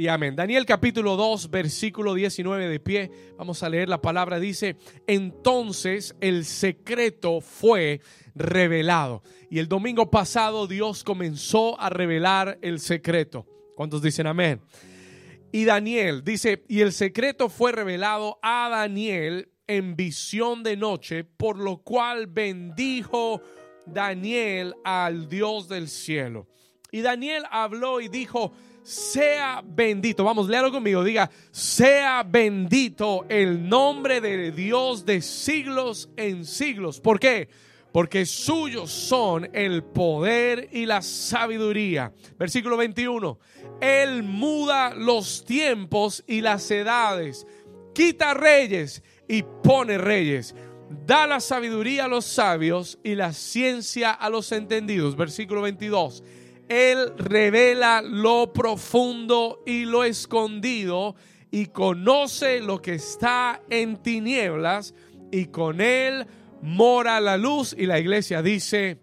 y amén. Daniel capítulo 2, versículo 19 de pie. Vamos a leer la palabra. Dice, entonces el secreto fue revelado. Y el domingo pasado Dios comenzó a revelar el secreto. ¿Cuántos dicen amén? Y Daniel dice, y el secreto fue revelado a Daniel en visión de noche, por lo cual bendijo Daniel al Dios del cielo. Y Daniel habló y dijo, sea bendito. Vamos, léalo conmigo. Diga, sea bendito el nombre de Dios de siglos en siglos. ¿Por qué? Porque suyos son el poder y la sabiduría. Versículo 21. Él muda los tiempos y las edades. Quita reyes y pone reyes. Da la sabiduría a los sabios y la ciencia a los entendidos. Versículo 22 él revela lo profundo y lo escondido y conoce lo que está en tinieblas y con Él mora la luz. Y la iglesia dice,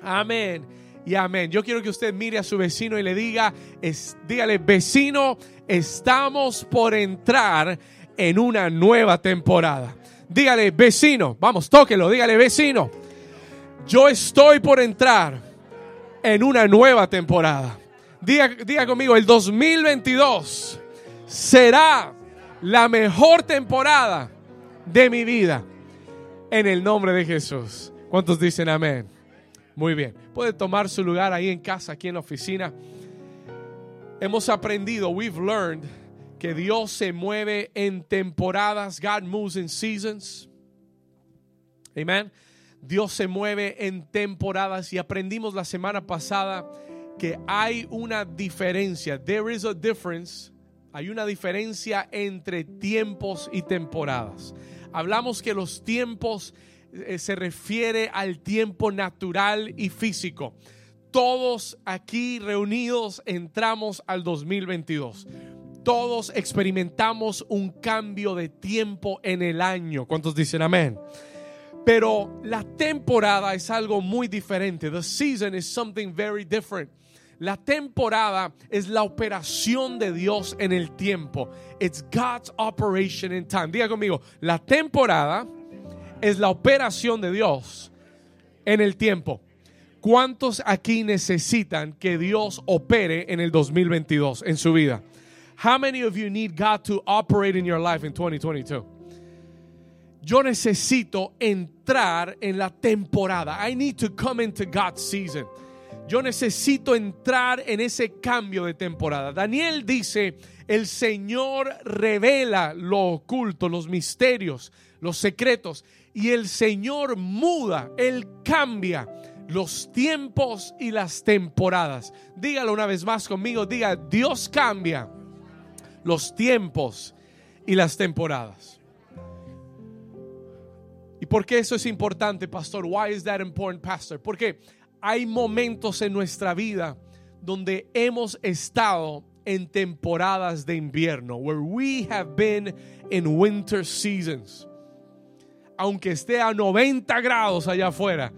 amén y amén. Yo quiero que usted mire a su vecino y le diga, es, dígale, vecino, estamos por entrar en una nueva temporada. Dígale, vecino, vamos, tóquelo, dígale, vecino, yo estoy por entrar en una nueva temporada. Diga, conmigo, el 2022 será la mejor temporada de mi vida. En el nombre de Jesús. ¿Cuántos dicen amén? Muy bien. Puede tomar su lugar ahí en casa, aquí en la oficina. Hemos aprendido, we've learned, que Dios se mueve en temporadas. God moves in seasons. Amen. Dios se mueve en temporadas y aprendimos la semana pasada que hay una diferencia. There is a difference. Hay una diferencia entre tiempos y temporadas. Hablamos que los tiempos eh, se refiere al tiempo natural y físico. Todos aquí reunidos entramos al 2022 todos experimentamos un cambio de tiempo en el año. ¿Cuántos dicen amén? Pero la temporada es algo muy diferente. The season is something very different. La temporada es la operación de Dios en el tiempo. It's God's operation in time. Diga conmigo, la temporada es la operación de Dios en el tiempo. ¿Cuántos aquí necesitan que Dios opere en el 2022 en su vida? How many of you need God to operate in your life in 2022? Yo necesito entrar en la temporada. I need to come into God's season. Yo necesito entrar en ese cambio de temporada. Daniel dice, el Señor revela lo oculto, los misterios, los secretos, y el Señor muda, Él cambia los tiempos y las temporadas. Dígalo una vez más conmigo, diga, Dios cambia los tiempos y las temporadas. ¿Y por qué eso es importante, pastor? Why is that important, pastor? Porque hay momentos en nuestra vida donde hemos estado en temporadas de invierno, where we have been in winter seasons. Aunque esté a 90 grados allá afuera,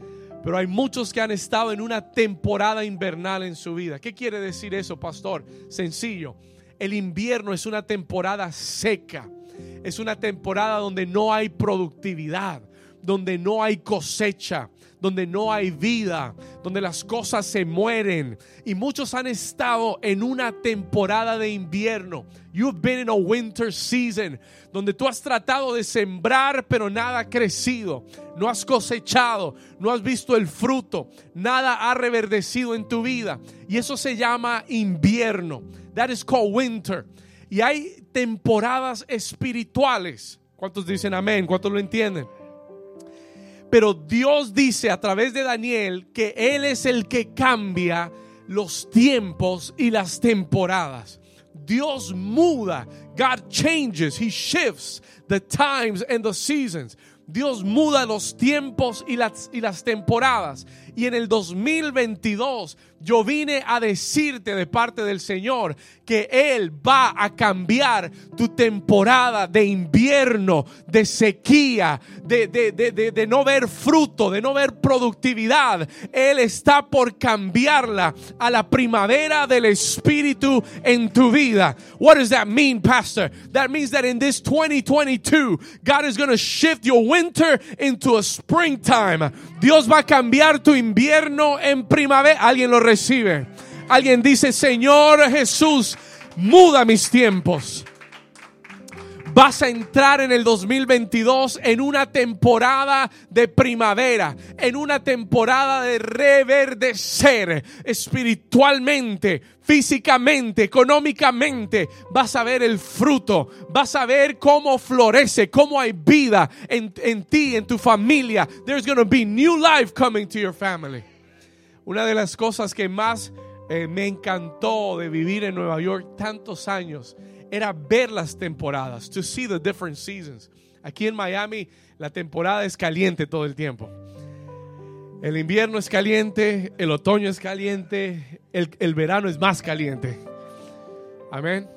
pero hay muchos que han estado en una temporada invernal en su vida. ¿Qué quiere decir eso, pastor? Sencillo. El invierno es una temporada seca. Es una temporada donde no hay productividad donde no hay cosecha, donde no hay vida, donde las cosas se mueren. Y muchos han estado en una temporada de invierno. You've been in a winter season, donde tú has tratado de sembrar, pero nada ha crecido. No has cosechado, no has visto el fruto, nada ha reverdecido en tu vida. Y eso se llama invierno. That is called winter. Y hay temporadas espirituales. ¿Cuántos dicen amén? ¿Cuántos lo entienden? Pero Dios dice a través de Daniel que Él es el que cambia los tiempos y las temporadas. Dios muda. God changes. He shifts the times and the seasons. Dios muda los tiempos y las, y las temporadas. Y en el 2022 yo vine a decirte de parte del Señor que Él va a cambiar tu temporada de invierno, de sequía, de, de, de, de, no ver fruto, de no ver productividad. Él está por cambiarla a la primavera del Espíritu en tu vida. What does that mean, Pastor? That means that in this 2022, God is going to shift your winter into a springtime. Dios va a cambiar tu invierno en primavera. Alguien lo recibe. Alguien dice, Señor Jesús, muda mis tiempos. Vas a entrar en el 2022 en una temporada de primavera, en una temporada de reverdecer espiritualmente, físicamente, económicamente. Vas a ver el fruto, vas a ver cómo florece, cómo hay vida en, en ti, en tu familia. There's going to be new life coming to your family. Una de las cosas que más eh, me encantó de vivir en Nueva York tantos años era ver las temporadas, to see the different seasons. Aquí en Miami la temporada es caliente todo el tiempo. El invierno es caliente, el otoño es caliente, el, el verano es más caliente. Amén.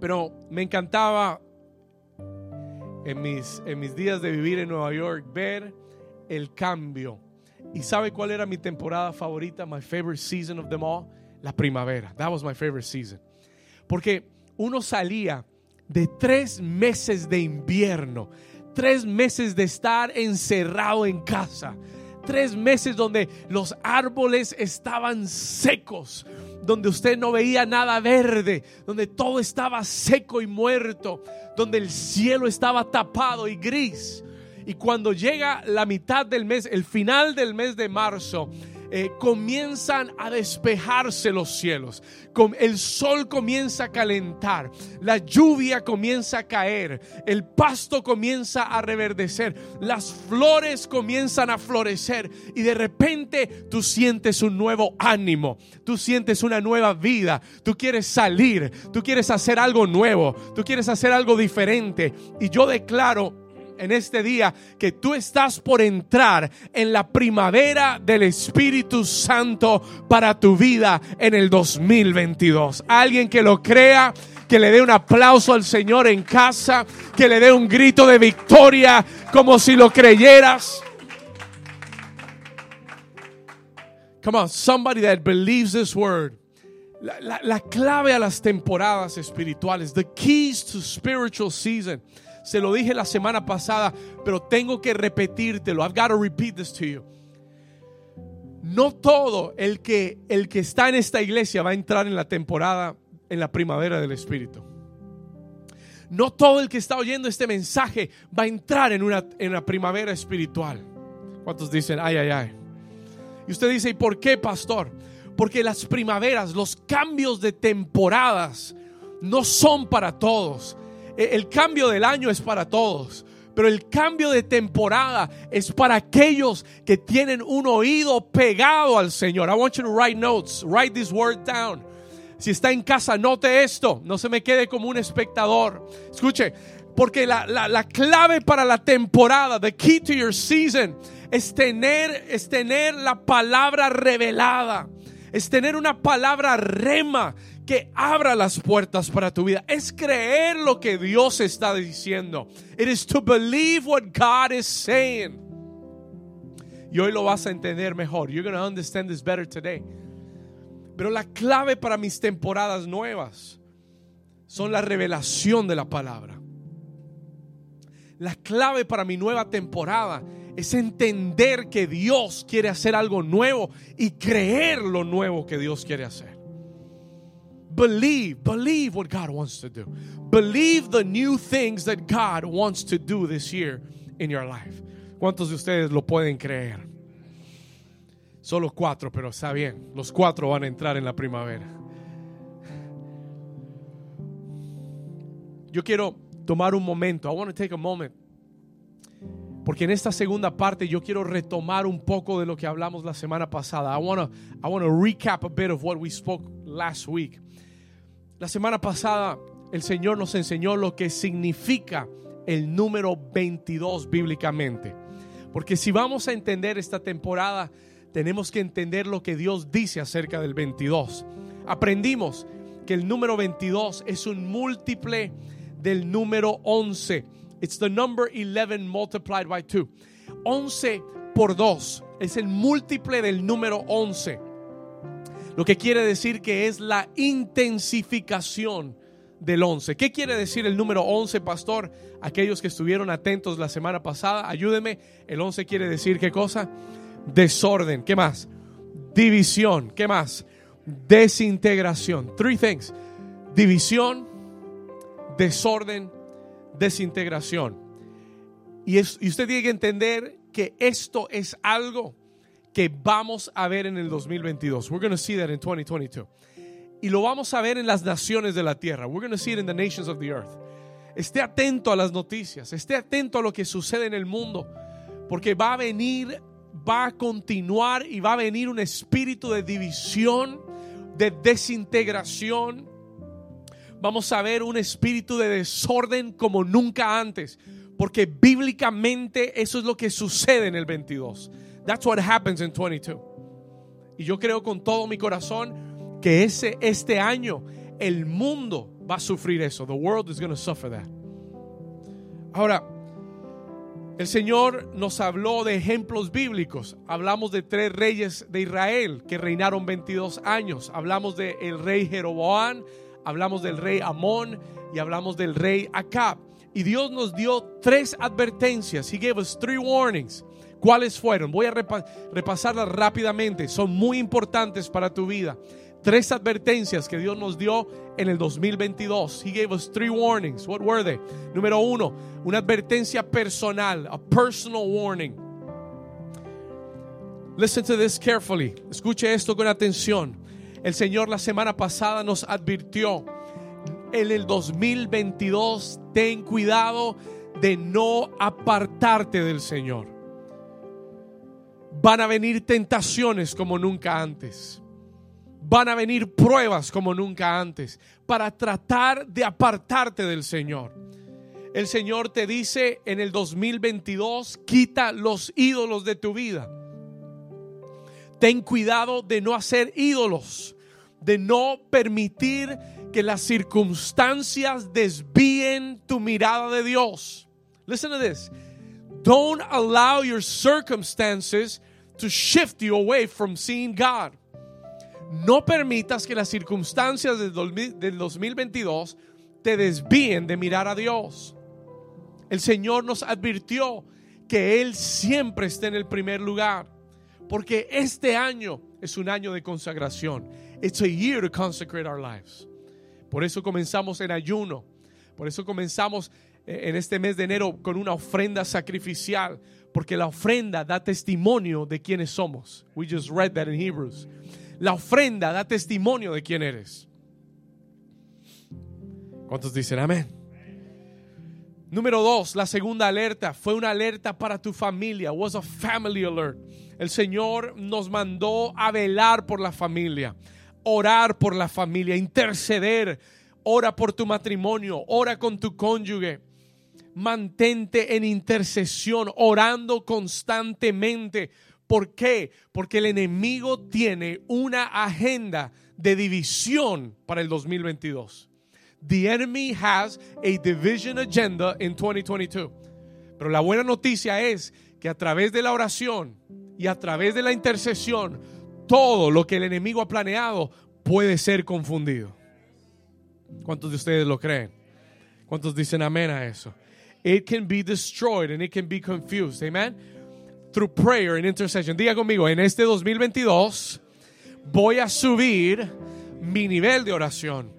Pero me encantaba en mis, en mis días de vivir en Nueva York ver el cambio. ¿Y sabe cuál era mi temporada favorita? My favorite season of them all. La primavera. That was my favorite season. Porque uno salía de tres meses de invierno, tres meses de estar encerrado en casa, tres meses donde los árboles estaban secos, donde usted no veía nada verde, donde todo estaba seco y muerto, donde el cielo estaba tapado y gris. Y cuando llega la mitad del mes, el final del mes de marzo, eh, comienzan a despejarse los cielos, el sol comienza a calentar, la lluvia comienza a caer, el pasto comienza a reverdecer, las flores comienzan a florecer y de repente tú sientes un nuevo ánimo, tú sientes una nueva vida, tú quieres salir, tú quieres hacer algo nuevo, tú quieres hacer algo diferente. Y yo declaro en este día que tú estás por entrar en la primavera del Espíritu Santo para tu vida en el 2022. Alguien que lo crea, que le dé un aplauso al Señor en casa, que le dé un grito de victoria como si lo creyeras. Come on, somebody that believes this word. La, la, la clave a las temporadas espirituales, the keys to spiritual season se lo dije la semana pasada, pero tengo que repetírtelo. I've got to repeat this to you. No todo el que, el que está en esta iglesia va a entrar en la temporada, en la primavera del Espíritu. No todo el que está oyendo este mensaje va a entrar en una, en primavera espiritual. ¿Cuántos dicen, ay, ay, ay? Y usted dice, ¿y por qué, pastor? Porque las primaveras, los cambios de temporadas, no son para todos. E, el cambio del año es para todos. Pero el cambio de temporada es para aquellos que tienen un oído pegado al Señor. I want you to write notes. Write this word down. Si está en casa, note esto. No se me quede como un espectador. Escuche, porque la, la, la clave para la temporada, the key to your season, es tener, es tener la palabra revelada. Es tener una palabra rema que abra las puertas para tu vida. Es creer lo que Dios está diciendo. It is to believe what God is saying. Y hoy lo vas a entender mejor. You're going to understand this better today. Pero la clave para mis temporadas nuevas son la revelación de la palabra. La clave para mi nueva temporada es entender que Dios quiere hacer algo nuevo y creer lo nuevo que Dios quiere hacer. Believe, believe what God wants to do. Believe the new things that God wants to do this year in your life. ¿Cuántos de ustedes lo pueden creer? Solo cuatro, pero está bien. Los cuatro van a entrar en la primavera. Yo quiero tomar un momento. I want to take a moment. Porque en esta segunda parte yo quiero retomar un poco de lo que hablamos la semana pasada. I want to I want to recap a bit of what we spoke last week. La semana pasada el Señor nos enseñó lo que significa el número 22 bíblicamente. Porque si vamos a entender esta temporada, tenemos que entender lo que Dios dice acerca del 22. Aprendimos que el número 22 es un múltiple del número 11. It's the number 11 multiplied by 2. 11 por 2 es el múltiple del número 11. Lo que quiere decir que es la intensificación del 11. ¿Qué quiere decir el número 11, pastor? Aquellos que estuvieron atentos la semana pasada, ayúdeme. El 11 quiere decir qué cosa? Desorden. ¿Qué más? División. ¿Qué más? Desintegración. Three things. División, desorden, desintegración. Y, es, y usted tiene que entender que esto es algo que vamos a ver en el 2022. We're going to see that in 2022. Y lo vamos a ver en las naciones de la tierra. We're going to see it in the nations of the earth. Esté atento a las noticias, esté atento a lo que sucede en el mundo, porque va a venir, va a continuar y va a venir un espíritu de división, de desintegración. Vamos a ver un espíritu de desorden como nunca antes, porque bíblicamente eso es lo que sucede en el 22. That's what happens in 22. Y yo creo con todo mi corazón que ese, este año el mundo va a sufrir eso. The world is going to suffer that. Ahora, el Señor nos habló de ejemplos bíblicos. Hablamos de tres reyes de Israel que reinaron 22 años. Hablamos del el rey Jeroboam, hablamos del rey Amón y hablamos del rey Acab. Y Dios nos dio tres advertencias. He gave us three warnings. ¿Cuáles fueron? Voy a repasarlas rápidamente. Son muy importantes para tu vida tres advertencias que Dios nos dio en el 2022. He gave us three warnings. What were they? Número uno, una advertencia personal, a personal warning. Listen to this carefully. Escuche esto con atención. El Señor la semana pasada nos advirtió en el 2022, ten cuidado de no apartarte del Señor. Van a venir tentaciones como nunca antes van a venir pruebas como nunca antes para tratar de apartarte del Señor. El Señor te dice en el 2022, quita los ídolos de tu vida. Ten cuidado de no hacer ídolos, de no permitir que las circunstancias desvíen tu mirada de Dios. Listen to this. Don't allow your circumstances to shift you away from seeing God. No permitas que las circunstancias del 2022 te desvíen de mirar a Dios. El Señor nos advirtió que Él siempre está en el primer lugar. Porque este año es un año de consagración. It's a year to consecrate our lives. Por eso comenzamos en ayuno. Por eso comenzamos en este mes de enero con una ofrenda sacrificial. Porque la ofrenda da testimonio de quiénes somos. We just read that in Hebrews. La ofrenda da testimonio de quién eres. ¿Cuántos dicen amén? Número dos, la segunda alerta fue una alerta para tu familia. Was a family alert. El Señor nos mandó a velar por la familia, orar por la familia, interceder. Ora por tu matrimonio, ora con tu cónyuge. Mantente en intercesión, orando constantemente ¿Por qué? Porque el enemigo tiene una agenda de división para el 2022. The enemy has a division agenda in 2022. Pero la buena noticia es que a través de la oración y a través de la intercesión, todo lo que el enemigo ha planeado puede ser confundido. ¿Cuántos de ustedes lo creen? ¿Cuántos dicen amén a eso? It can be destroyed and it can be confused. Amen through prayer and intercession. Diga conmigo, en este 2022 voy a subir mi nivel de oración.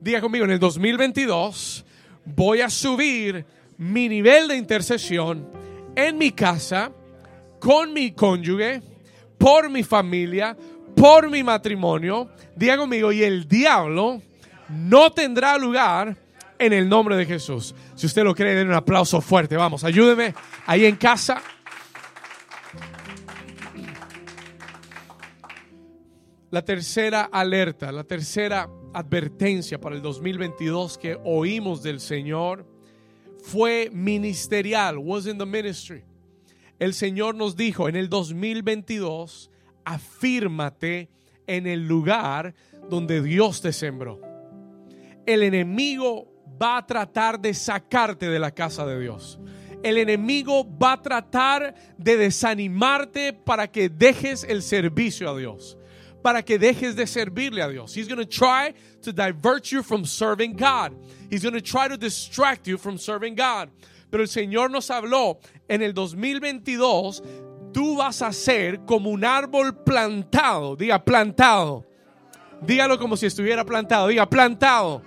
Diga conmigo, en el 2022 voy a subir mi nivel de intercesión en mi casa, con mi cónyuge, por mi familia, por mi matrimonio. Diga conmigo, y el diablo no tendrá lugar en el nombre de Jesús. Si usted lo cree, den un aplauso fuerte. Vamos, ayúdeme ahí en casa. La tercera alerta, la tercera advertencia para el 2022 que oímos del Señor fue ministerial, was in the ministry. el Señor nos dijo en el 2022, afírmate en el lugar donde Dios te sembró. El enemigo va a tratar de sacarte de la casa de Dios. El enemigo va a tratar de desanimarte para que dejes el servicio a Dios, para que dejes de servirle a Dios. He's going to try to divert you from serving God. He's going to try to distract you from serving God. Pero el Señor nos habló en el 2022, tú vas a ser como un árbol plantado, diga plantado. Dígalo como si estuviera plantado, diga plantado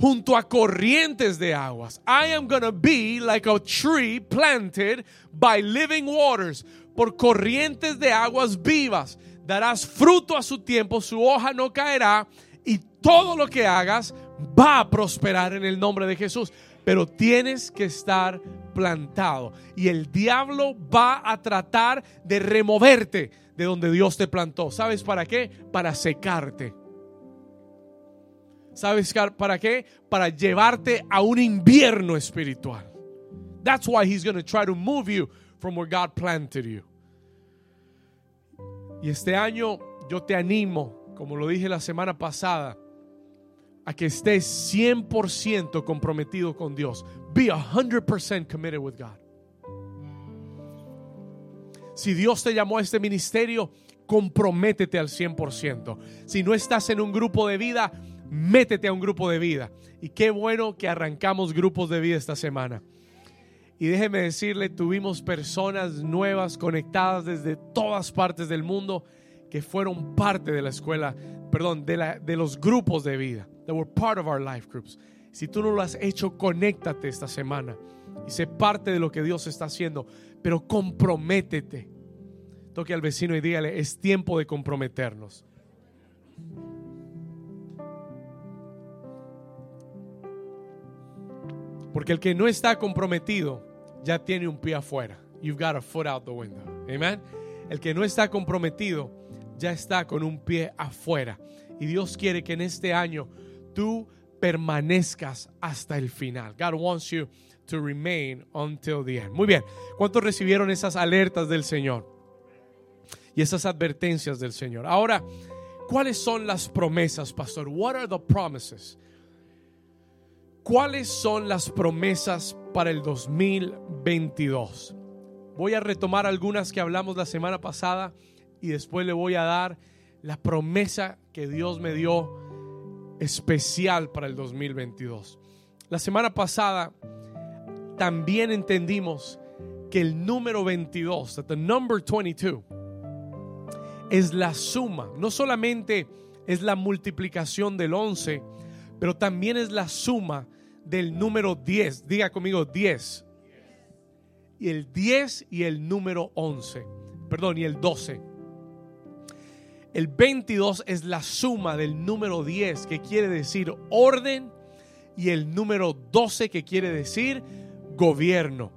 junto a corrientes de aguas. I am going to be like a tree planted by living waters, por corrientes de aguas vivas. Darás fruto a su tiempo, su hoja no caerá y todo lo que hagas va a prosperar en el nombre de Jesús. Pero tienes que estar plantado y el diablo va a tratar de removerte de donde Dios te plantó. ¿Sabes para qué? Para secarte ¿Sabes para qué? Para llevarte a un invierno espiritual. That's why he's going to try to move you from where God planted you. Y este año yo te animo, como lo dije la semana pasada, a que estés 100% comprometido con Dios. Be 100% committed with God. Si Dios te llamó a este ministerio, comprométete al 100%. Si no estás en un grupo de vida, métete a un grupo de vida. Y qué bueno que arrancamos grupos de vida esta semana. Y déjeme decirle, tuvimos personas nuevas conectadas desde todas partes del mundo que fueron parte de la escuela, perdón, de, la, de los grupos de vida. They were part of our life groups. Si tú no lo has hecho, conéctate esta semana y sé parte de lo que Dios está haciendo, pero comprométete. Toque al vecino y dígale, es tiempo de comprometernos. Porque el que no está comprometido ya tiene un pie afuera. You've got a foot out the window. Amen. El que no está comprometido ya está con un pie afuera. Y Dios quiere que en este año tú permanezcas hasta el final. God wants you to remain until the end. Muy bien. ¿Cuántos recibieron esas alertas del Señor? Y esas advertencias del Señor. Ahora, ¿cuáles son las promesas, pastor? What are the promises? ¿Cuáles son las promesas para el 2022? Voy a retomar algunas que hablamos la semana pasada y después le voy a dar la promesa que Dios me dio especial para el 2022. La semana pasada también entendimos que el número 22, that the number 22, es la suma, no solamente es la multiplicación del 11, pero también es la suma del número 10. Diga conmigo 10. Y el 10 y el número 11. Perdón, y el 12. El 22 es la suma del número 10, que quiere decir orden, y el número 12, que quiere decir gobierno.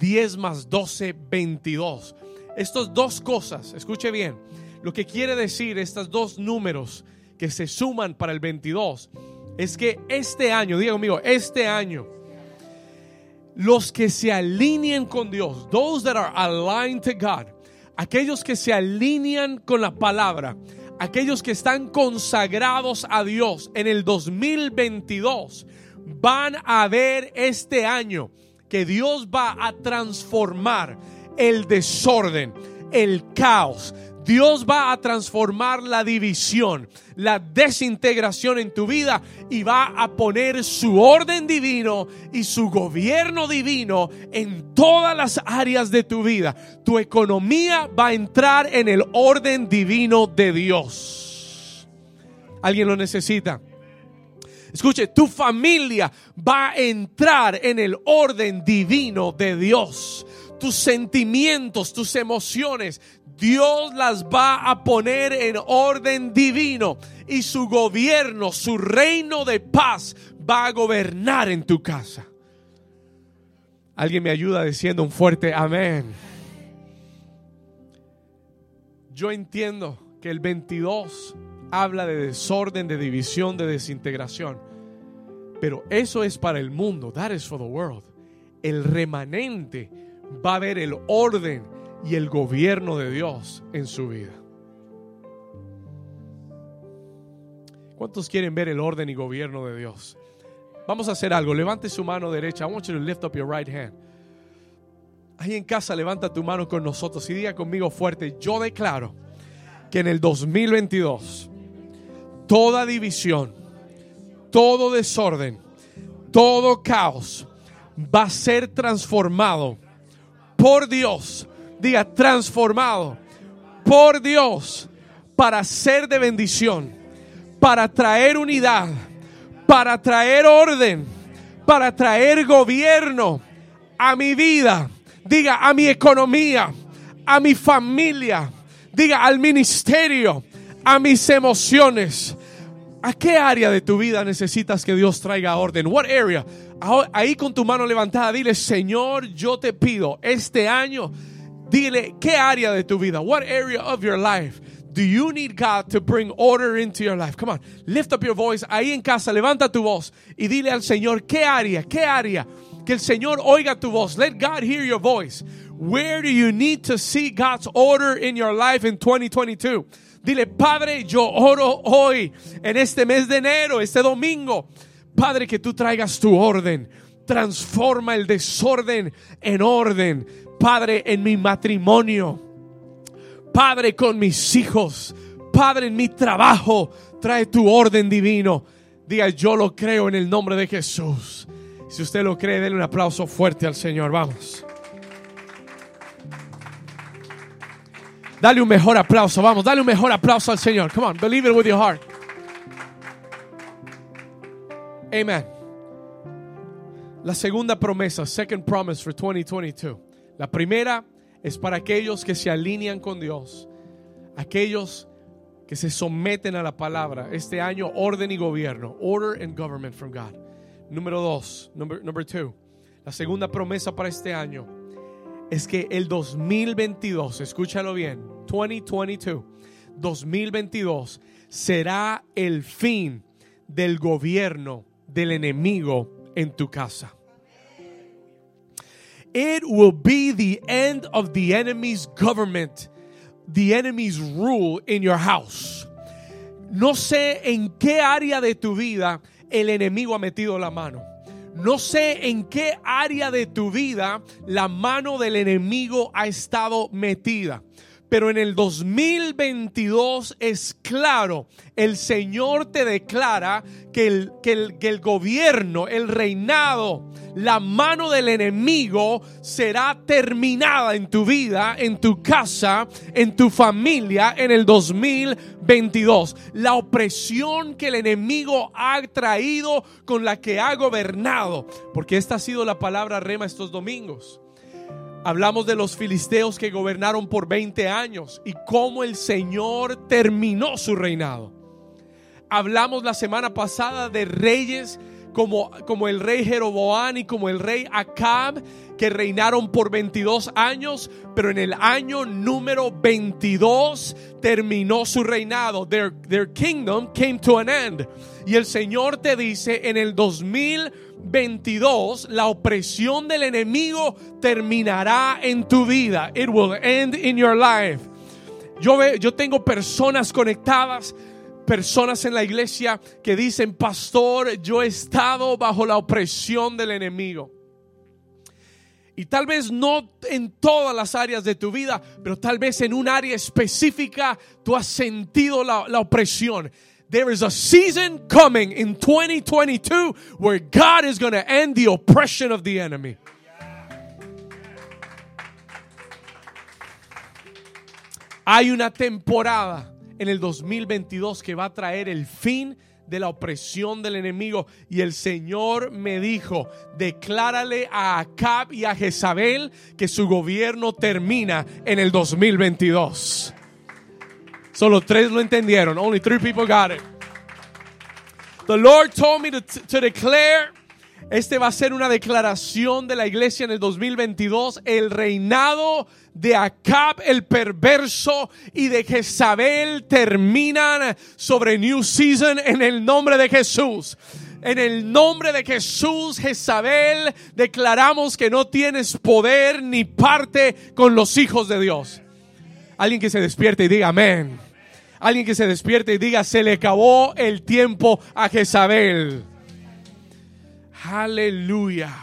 10 más 12, 22. Estas dos cosas, escuche bien, lo que quiere decir estos dos números que se suman para el 22 es que este año, diga conmigo, este año, los que se alineen con Dios, those that are aligned to God, aquellos que se alinean con la palabra, aquellos que están consagrados a Dios en el 2022, van a ver este año que Dios va a transformar el desorden, el caos, Dios va a transformar la división, la desintegración en tu vida y va a poner su orden divino y su gobierno divino en todas las áreas de tu vida. Tu economía va a entrar en el orden divino de Dios. ¿Alguien lo necesita? Escuche, tu familia va a entrar en el orden divino de Dios tus sentimientos, tus emociones, Dios las va a poner en orden divino y su gobierno, su reino de paz va a gobernar en tu casa. Alguien me ayuda diciendo un fuerte amén. Yo entiendo que el 22 habla de desorden, de división, de desintegración. Pero eso es para el mundo. That is for the world. El remanente va a ver el orden y el gobierno de Dios en su vida. ¿Cuántos quieren ver el orden y gobierno de Dios? Vamos a hacer algo. Levante su mano derecha. I want you to lift up your right hand. Ahí en casa levanta tu mano con nosotros y diga conmigo fuerte, yo declaro que en el 2022 toda división, todo desorden, todo caos va a ser transformado por Dios. Diga, transformado por Dios para ser de bendición, para traer unidad, para traer orden, para traer gobierno a mi vida. Diga, a mi economía, a mi familia. Diga, al ministerio, a mis emociones. ¿A qué área de tu vida necesitas que Dios traiga orden? What area? Ahí con tu mano levantada, dile, Señor, yo te pido este año, dile, ¿qué área de tu vida? What area of your life? Do you need God to bring order into your life? Come on, lift up your voice. Ahí en casa, levanta tu voz y dile al Señor, ¿qué área? ¿Qué área? Que el Señor oiga tu voz. Let God hear your voice. Where do you need to see God's order in your life in 2022? Dile, Padre, yo oro hoy, en este mes de enero, este domingo. Padre, que tú traigas tu orden. Transforma el desorden en orden. Padre, en mi matrimonio. Padre, con mis hijos. Padre, en mi trabajo. Trae tu orden divino. Diga, yo lo creo en el nombre de Jesús. Si usted lo cree, denle un aplauso fuerte al Señor. Vamos. Dale un mejor aplauso, vamos, dale un mejor aplauso al Señor. Come on, believe it with your heart. Amen. La segunda promesa, second promise for 2022. La primera es para aquellos que se alinean con Dios, aquellos que se someten a la palabra. Este año, orden y gobierno, order and government from God. Número dos, number, number two. La segunda promesa para este año es que el 2022, escúchalo bien, 2022, 2022 será el fin del gobierno del enemigo en tu casa. It will be the end of the enemy's government, the enemy's rule in your house. No sé en qué área de tu vida el enemigo ha metido la mano. No sé en qué área de tu vida la mano del enemigo ha estado metida. Pero en el 2022 es claro, el Señor te declara que el, que el, que el gobierno, el reinado, la mano del enemigo será terminada en tu vida, en tu casa, en tu familia en el 2022. La opresión que el enemigo ha traído con la que ha gobernado, porque esta ha sido la palabra rema estos domingos. Hablamos de los filisteos que gobernaron por 20 años y cómo el Señor terminó su reinado. Hablamos la semana pasada de reyes como, como el rey Jeroboam y como el rey Acab, que reinaron por 22 años, pero en el año número 22 terminó su reinado. Their, their kingdom came to an end. Y el Señor te dice en el 2022, la opresión del enemigo terminará en tu vida. It will end in your life. Yo, yo tengo personas conectadas personas en la iglesia que dicen, pastor, yo he estado bajo la opresión del enemigo. Y tal vez no en todas las áreas de tu vida, pero tal vez en un área específica tú has sentido la, la opresión. There is a season coming in 2022 where God is going to end the oppression of the enemy. Hay una temporada en el 2022 que va a traer el fin de la opresión del enemigo. Y el Señor me dijo, declárale a Acab y a Jezabel que su gobierno termina en el 2022. Solo tres lo entendieron. Only three people got it. The Lord told me to, to declare este va a ser una declaración de la iglesia en el 2022. El reinado de Acab el perverso y de Jezabel terminan sobre New Season en el nombre de Jesús. En el nombre de Jesús, Jezabel, declaramos que no tienes poder ni parte con los hijos de Dios. Alguien que se despierte y diga amén. Alguien que se despierte y diga, se le acabó el tiempo a Jezabel. Aleluya.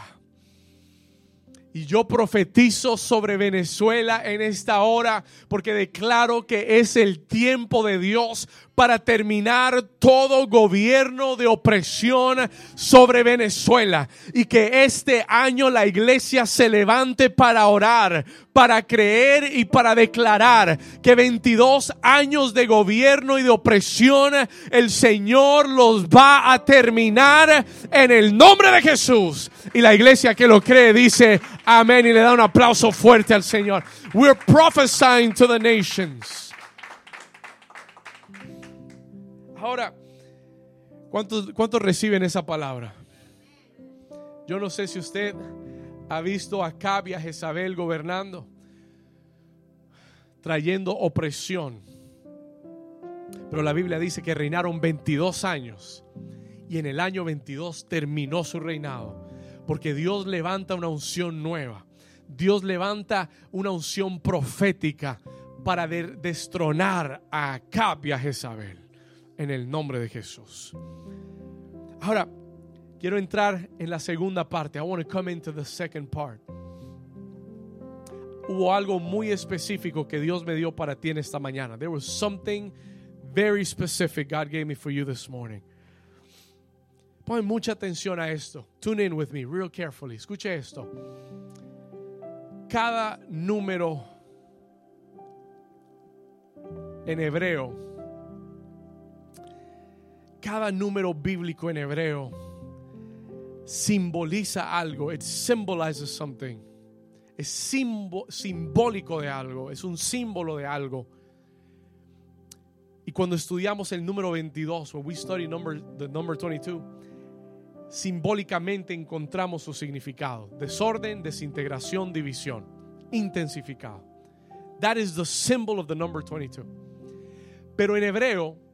Y yo profetizo sobre Venezuela en esta hora porque declaro que es el tiempo de Dios para terminar todo gobierno de opresión sobre Venezuela y que este año la iglesia se levante para orar, para creer y para declarar que 22 años de gobierno y de opresión el Señor los va a terminar en el nombre de Jesús. Y la iglesia que lo cree dice amén y le da un aplauso fuerte al Señor. We're prophesying to the nations. Ahora, ¿cuántos, ¿cuántos reciben esa palabra? Yo no sé si usted ha visto a Acab y a Jezabel gobernando, trayendo opresión. Pero la Biblia dice que reinaron 22 años y en el año 22 terminó su reinado. Porque Dios levanta una unción nueva. Dios levanta una unción profética para destronar a Acab y a Jezabel en el nombre de Jesús. Ahora, quiero entrar en la segunda parte. I want to come into the second part. Hubo algo muy específico que Dios me dio para ti en esta mañana. There was something very specific God gave me for you this morning. Pon mucha atención a esto. Tune in with me real carefully. Escuche esto. Cada número en hebreo cada número bíblico en hebreo simboliza algo. It symbolizes something. Es simbólico de algo. Es un símbolo de algo. Y cuando estudiamos el número 22, when we study number, the number 22, simbólicamente encontramos su significado. Desorden, desintegración, división. Intensificado. That is the symbol of the number 22. Pero en hebreo,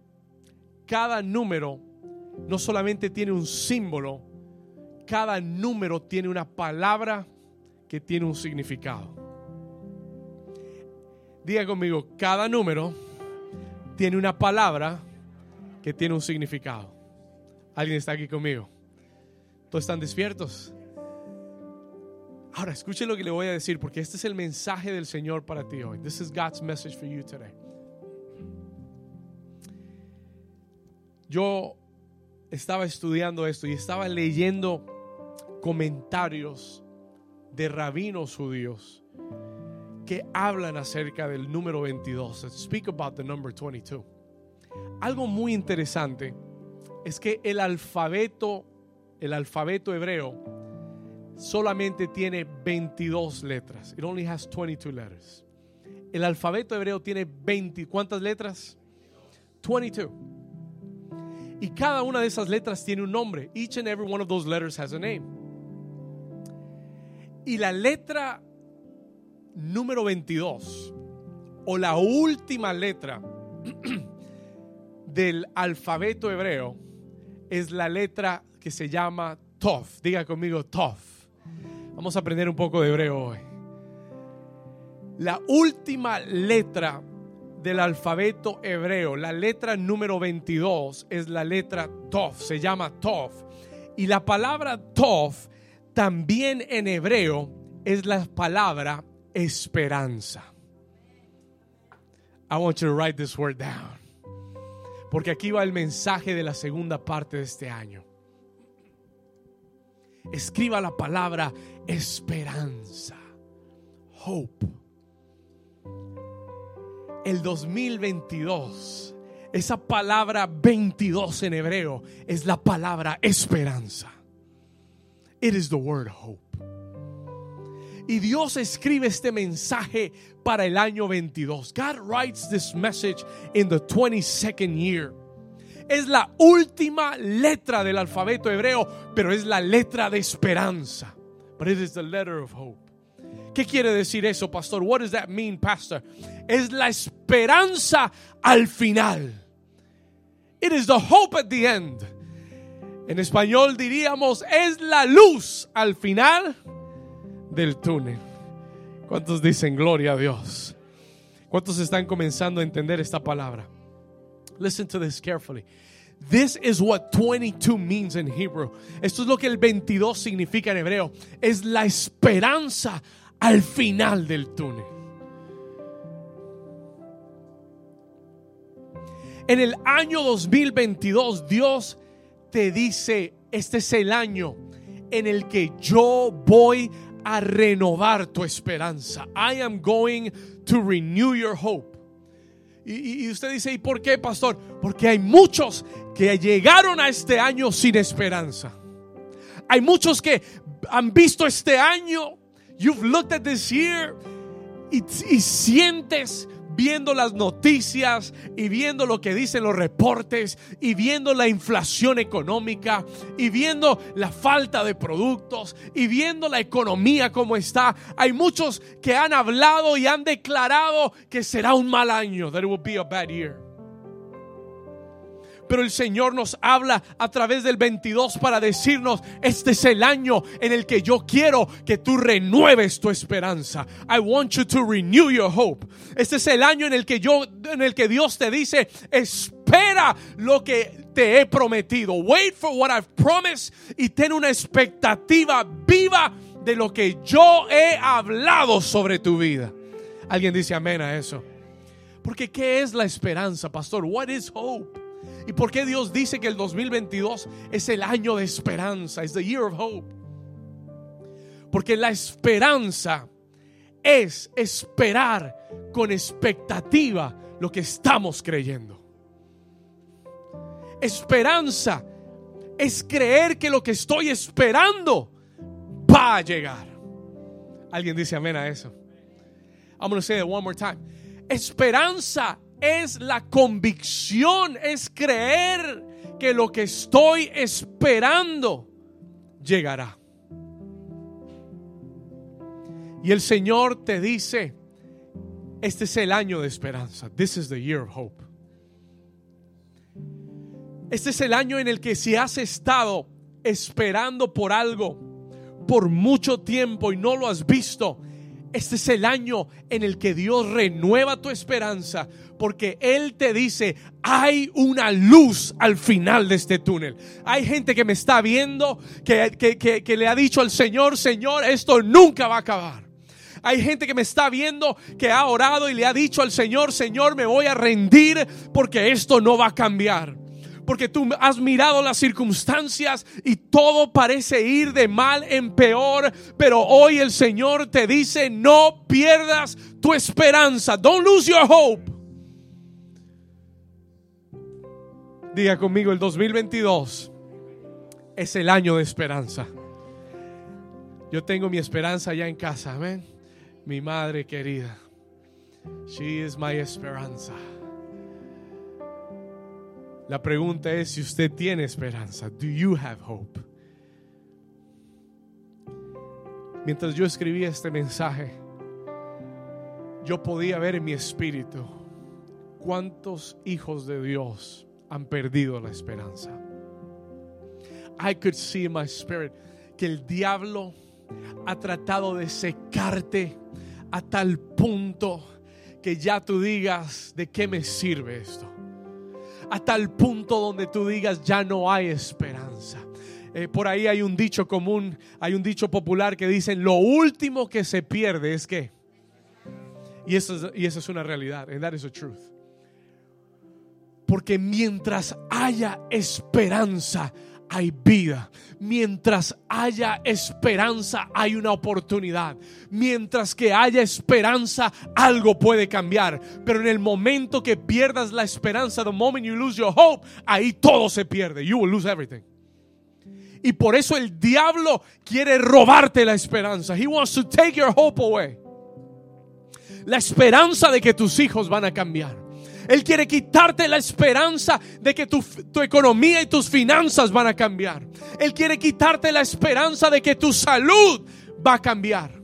cada número no solamente tiene un símbolo, cada número tiene una palabra que tiene un significado. Diga conmigo, cada número tiene una palabra que tiene un significado. ¿Alguien está aquí conmigo? ¿Todos están despiertos? Ahora, escuche lo que le voy a decir porque este es el mensaje del Señor para ti hoy. This is God's message for you today. Yo estaba estudiando esto y estaba leyendo comentarios de rabinos judíos que hablan acerca del número 22. Speak about the number 22. Algo muy interesante es que el alfabeto, el alfabeto hebreo solamente tiene 22 letras. It only has 22 letters. El alfabeto hebreo tiene 20, ¿cuántas letras? 22. Y cada una de esas letras tiene un nombre. Each and every one of those letters has a name. Y la letra número 22 o la última letra del alfabeto hebreo es la letra que se llama Tov. Diga conmigo Tov. Vamos a aprender un poco de hebreo hoy. La última letra del alfabeto hebreo, la letra número 22 es la letra Tov, se llama Tov. Y la palabra Tov también en hebreo es la palabra esperanza. I want you to write this word down. Porque aquí va el mensaje de la segunda parte de este año. Escriba la palabra esperanza. Hope el 2022, esa palabra 22 en hebreo es la palabra esperanza. It is the word hope. Y Dios escribe este mensaje para el año 22. God writes this message in the 22nd year. Es la última letra del alfabeto hebreo, pero es la letra de esperanza. But it is the letter of hope. ¿Qué quiere decir eso, pastor? What does that mean, pastor? Es la esperanza al final. It is the hope at the end. En español diríamos, es la luz al final del túnel. ¿Cuántos dicen gloria a Dios? ¿Cuántos están comenzando a entender esta palabra? Listen to this carefully. This is what 22 means in Hebrew. Esto es lo que el 22 significa en hebreo. Es la esperanza al final del túnel. En el año 2022 Dios te dice, este es el año en el que yo voy a renovar tu esperanza. I am going to renew your hope. Y, usted dice, ¿y por qué, pastor? Porque hay muchos que llegaron a este año sin esperanza. Hay muchos que han visto este año, you've looked at this year y, y sientes viendo las noticias y viendo lo que dicen los reportes y viendo la inflación económica y viendo la falta de productos y viendo la economía como está. Hay muchos que han hablado y han declarado que será un mal año, that it will be a bad year. Pero el Señor nos habla a través del 22 para decirnos, este es el año en el que yo quiero que tú renueves tu esperanza. I want you to renew your hope. Este es el año en el que yo en el que Dios te dice, espera lo que te he prometido. Wait for what I've promised y ten una expectativa viva de lo que yo he hablado sobre tu vida. Alguien dice amén a eso. Porque ¿qué es la esperanza, pastor? What is hope? ¿Y por qué Dios dice que el 2022 es el año de esperanza? Es the year of hope. Porque la esperanza es esperar con expectativa lo que estamos creyendo. Esperanza es creer que lo que estoy esperando va a llegar. Alguien dice amén a eso. I'm going to say it one more time. Esperanza es la convicción, es creer que lo que estoy esperando llegará. Y el Señor te dice, este es el año de esperanza. This is the year of hope. Este es el año en el que si has estado esperando por algo por mucho tiempo y no lo has visto, este es el año en el que Dios renueva tu esperanza porque Él te dice, hay una luz al final de este túnel. Hay gente que me está viendo, que, que, le ha dicho al Señor, Señor, esto nunca va a acabar. Hay gente que me está viendo, que ha orado y le ha dicho al Señor, Señor, me voy a rendir porque esto no va a cambiar porque tú has mirado las circunstancias y todo parece ir de mal en peor, pero hoy el Señor te dice, no pierdas tu esperanza, don't lose your hope. Diga conmigo, el 2022 es el año de esperanza. Yo tengo mi esperanza ya en casa, amén. Mi madre querida. She is my esperanza. La pregunta es si usted tiene esperanza. Do you have hope? Mientras yo escribía este mensaje, yo podía ver en mi espíritu cuántos hijos de Dios han perdido la esperanza. I could see in my spirit que el diablo ha tratado de secarte a tal punto que ya tú digas, ¿de qué me sirve esto? A tal punto donde tú digas, ya no hay esperanza. Eh, por ahí hay un dicho común, hay un dicho popular que dice, lo último que se pierde es que... Y eso es, y eso es una realidad, and that is a truth. Porque mientras haya esperanza, hay vida. Mientras haya esperanza, hay una oportunidad. Mientras que haya esperanza, algo puede cambiar. Pero en el momento que pierdas la esperanza, the moment you lose your hope, ahí todo se pierde. You will lose everything. Y por eso el diablo quiere robarte la esperanza. He wants to take your hope away. La esperanza de que tus hijos van a cambiar él quiere quitarte la esperanza de que tu, economía y tus finanzas van a cambiar. Él quiere quitarte la esperanza de que tu salud va a cambiar.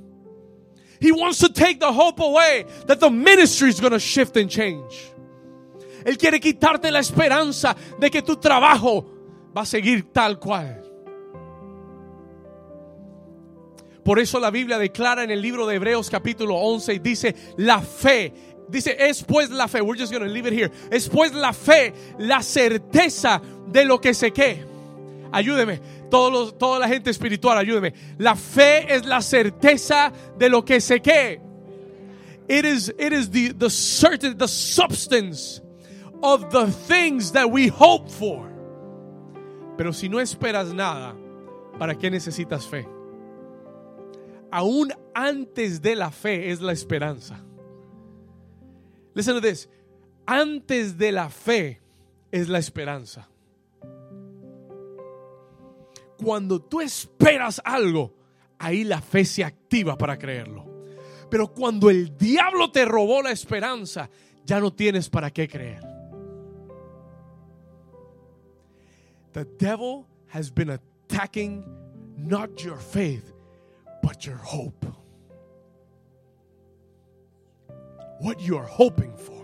He wants to take the hope away that the ministry is going to shift and change. Él quiere quitarte la esperanza de que tu trabajo va a seguir tal cual. Por eso la Biblia declara en el libro de Hebreos capítulo 11 y dice, la fe, dice, es pues la fe, we're just going to leave it here, es pues la fe, la certeza de lo que se que. Ayúdeme, todos toda la gente espiritual, ayúdeme. La fe es la certeza de lo que se que. It is, it is the, the certain, the substance of the things that we hope for. Pero si no esperas nada, ¿para qué necesitas fe? Aún antes de la fe es la esperanza. Listen to. Antes de la fe es la esperanza. Cuando tú esperas algo, ahí la fe se activa para creerlo. Pero cuando el diablo te robó la esperanza, ya no tienes para qué creer. The devil has been attacking not your faith, but your hope. What you are hoping for.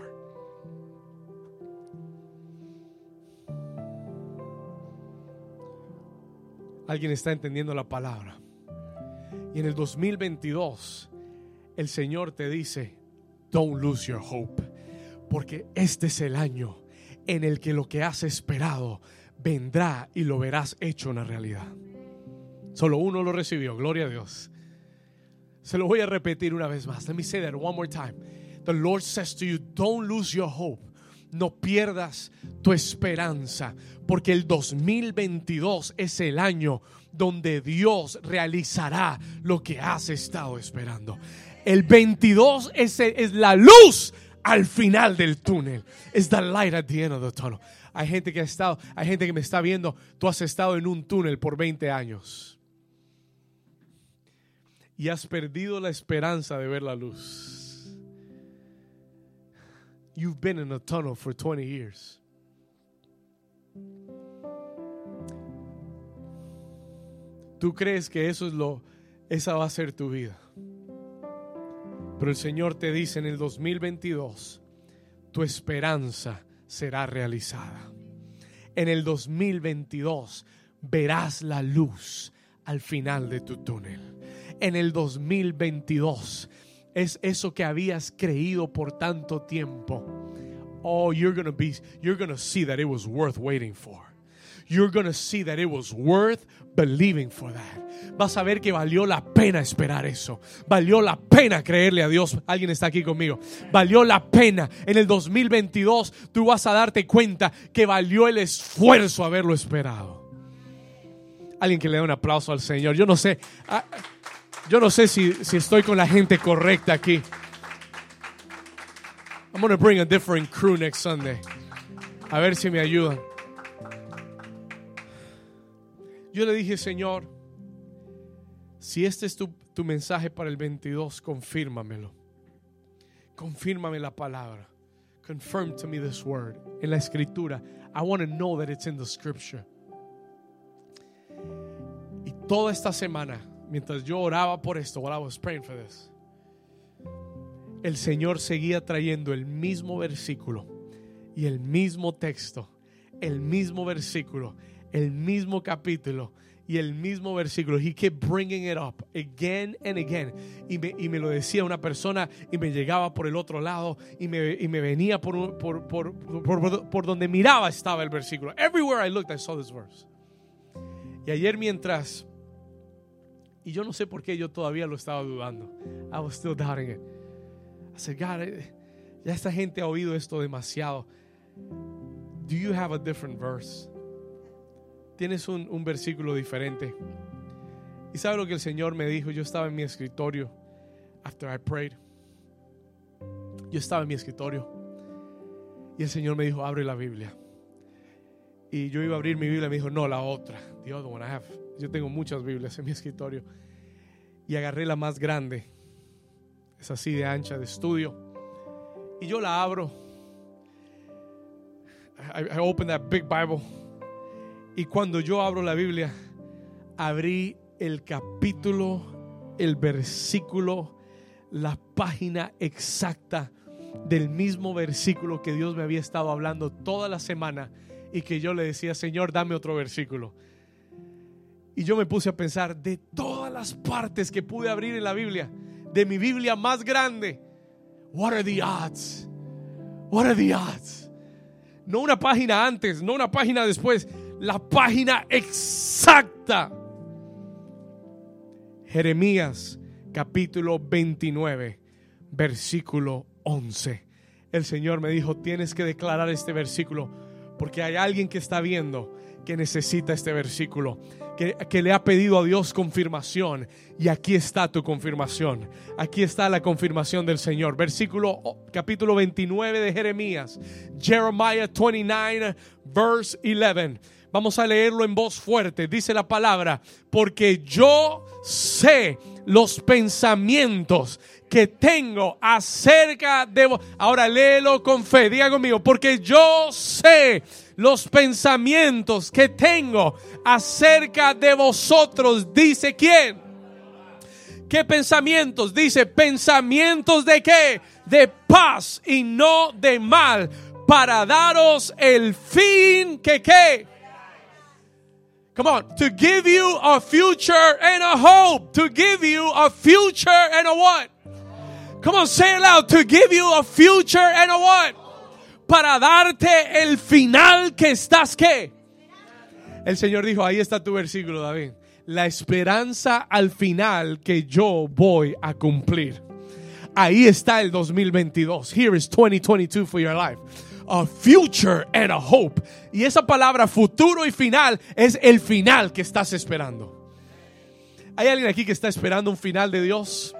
Alguien está entendiendo la palabra. Y en el 2022, el Señor te dice, don't lose your hope. Porque este es el año en el que lo que has esperado vendrá y lo verás hecho una realidad. Solo uno lo recibió, gloria a Dios. Se lo voy a repetir una vez más. Let me say that one more time. The Lord says to you, don't lose your hope. No pierdas tu esperanza, porque el 2022 es el año donde Dios realizará lo que has estado esperando. El 22 es, es la luz al final del túnel. Es the light at the end of the tunnel. Hay gente que ha estado, hay gente que me está viendo, tú has estado en un túnel por 20 años y has perdido la esperanza de ver la luz. You've been in a tunnel for 20 years. Tú crees que eso es lo esa va a ser tu vida. Pero el Señor te dice en el 2022, tu esperanza será realizada. En el 2022 verás la luz al final de tu túnel en el 2022. Es eso que habías creído por tanto tiempo. Oh, you're going to be you're going to see that it was worth waiting for. You're going to see that it was worth believing for that. Vas a ver que valió la pena esperar eso. Valió la pena creerle a Dios. Alguien está aquí conmigo. Valió la pena. En el 2022 tú vas a darte cuenta que valió el esfuerzo haberlo esperado. Alguien que le dé un aplauso al Señor. Yo no sé. Ah, yo no sé si, si estoy con la gente correcta aquí. I'm going to bring a different crew next Sunday. A ver si me ayudan. Yo le dije, Señor, si este es tu, tu mensaje para el 22, confírmamelo. Confírmame la palabra. Confirm to me this word. En la escritura. I want to know that it's in the scripture. Y toda esta semana mientras yo oraba por esto, while I was praying for this, el Señor seguía trayendo el mismo versículo y el mismo texto, el mismo versículo, el mismo capítulo y el mismo versículo. He kept bringing it up again and again. Y me, y me lo decía una persona y me llegaba por el otro lado y me, y me venía por, por, por, por, donde miraba estaba el versículo. Everywhere I looked, I saw this verse. Y ayer mientras y yo no sé por qué yo todavía lo estaba dudando. I was still doubting it. I said, God, eh, ya esta gente ha oído esto demasiado. Do you have a different verse? Tienes un, un versículo diferente. Y sabe lo que el Señor me dijo. Yo estaba en mi escritorio. After I prayed. Yo estaba en mi escritorio. Y el Señor me dijo, abre la Biblia. Y yo iba a abrir mi Biblia me dijo, no, la otra. The other one I have. Yo tengo muchas Biblias en mi escritorio. Y agarré la más grande. Es así de ancha, de estudio. Y yo la abro. I, open that big Bible. Y cuando yo abro la Biblia, abrí el capítulo, el versículo, la página exacta del mismo versículo que Dios me había estado hablando toda la semana y que yo le decía, Señor, dame otro versículo. Y yo me puse a pensar de todas las partes que pude abrir en la Biblia, de mi Biblia más grande, what are the odds? What are the odds? No una página antes, no una página después, la página exacta. Jeremías capítulo 29, versículo 11. El Señor me dijo, tienes que declarar este versículo porque hay alguien que está viendo que necesita este versículo, que, le ha pedido a Dios confirmación. Y aquí está tu confirmación. Aquí está la confirmación del Señor. Versículo capítulo 29 de Jeremías. Jeremiah 29, verse 11. Vamos a leerlo en voz fuerte. Dice la palabra, porque yo sé los pensamientos que tengo acerca de vos. Ahora léelo con fe, diga conmigo, porque yo sé los pensamientos que tengo acerca de vosotros, dice quién. ¿Qué pensamientos? Dice, pensamientos de qué? De paz y no de mal, para daros el fin que qué Come on, to give you a future and a hope. To give you a future and a what? Come on, say it loud. To give you a future and a what? Para darte el final que estás qué. El Señor dijo, ahí está tu versículo, David. La esperanza al final que yo voy a cumplir. Ahí está el 2022. Here is 2022 for your life a future and a hope. Y esa palabra futuro y final es el final que estás esperando. ¿Hay alguien aquí que está esperando un final de Dios?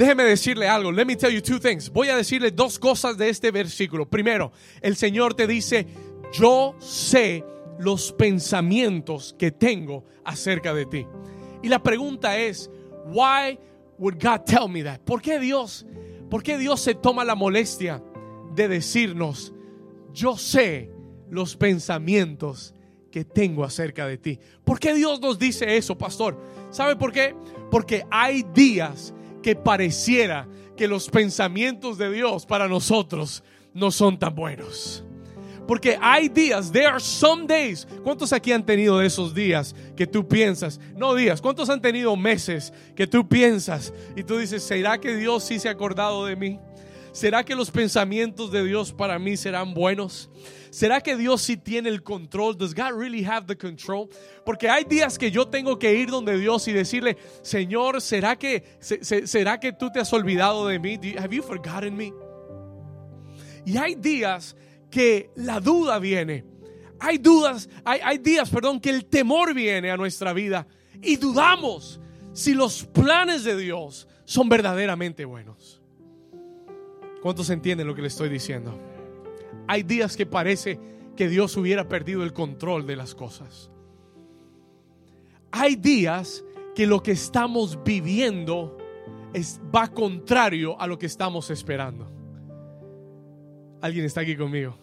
Déjeme decirle algo. Let me tell you two things. Voy a decirle dos cosas de este versículo. Primero, el Señor te dice, yo sé los pensamientos que tengo acerca de ti. Y la pregunta es, why would God tell me that? ¿Por qué Dios, por qué Dios se toma la molestia de decirnos, yo sé los pensamientos que tengo acerca de ti. ¿Por qué Dios nos dice eso, pastor? ¿Sabe por qué? Porque hay días que pareciera que los pensamientos de Dios para nosotros no son tan buenos. Porque hay días, there are some days. ¿Cuántos aquí han tenido esos días que tú piensas? No días, ¿cuántos han tenido meses que tú piensas y tú dices, ¿será que Dios sí se ha acordado de mí? ¿Será que los pensamientos de Dios para mí serán buenos? ¿Será que Dios sí tiene el control? Does God really have the control? Porque hay días que yo tengo que ir donde Dios y decirle, Señor, ¿será que, será que tú te has olvidado de mí? Have you forgotten me? Y hay días que la duda viene. Hay dudas, hay, hay días, perdón, que el temor viene a nuestra vida y dudamos si los planes de Dios son verdaderamente buenos. ¿Cuántos entienden lo que le estoy diciendo? Hay días que parece que Dios hubiera perdido el control de las cosas. Hay días que lo que estamos viviendo es, va contrario a lo que estamos esperando. ¿Alguien está aquí conmigo?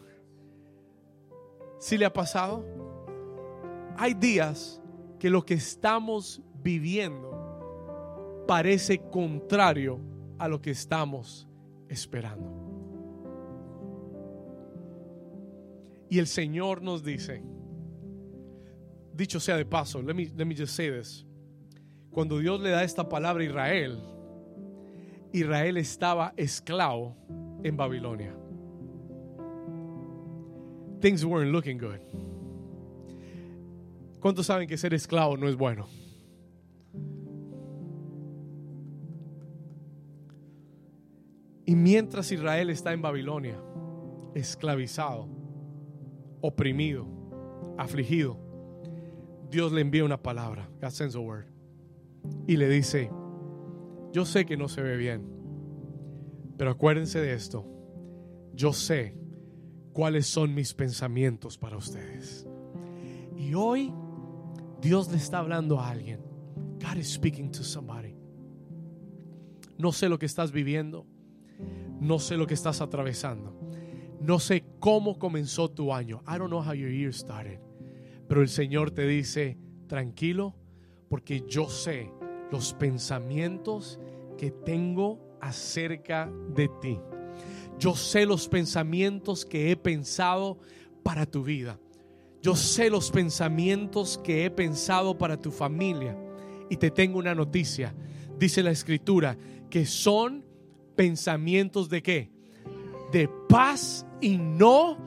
¿Sí le ha pasado? Hay días que lo que estamos viviendo parece contrario a lo que estamos esperando. Y el Señor nos dice, dicho sea de paso, let me, just say this. Cuando Dios le da esta palabra a Israel, Israel estaba esclavo en Babilonia. Things weren't looking good. ¿Cuántos saben que ser esclavo no es bueno? Y mientras Israel está en Babilonia, esclavizado, oprimido, afligido, Dios le envía una palabra, God sends a word, y le dice, yo sé que no se ve bien, pero acuérdense de esto, yo sé cuáles son mis pensamientos para ustedes. Y hoy Dios le está hablando a alguien. God is speaking to somebody. No sé lo que estás viviendo. No sé lo que estás atravesando. No sé cómo comenzó tu año. I don't know how your year started. Pero el Señor te dice, tranquilo, porque yo sé los pensamientos que tengo acerca de ti. Yo sé los pensamientos que he pensado para tu vida. Yo sé los pensamientos que he pensado para tu familia. Y te tengo una noticia. Dice la escritura que son pensamientos de qué? De paz y no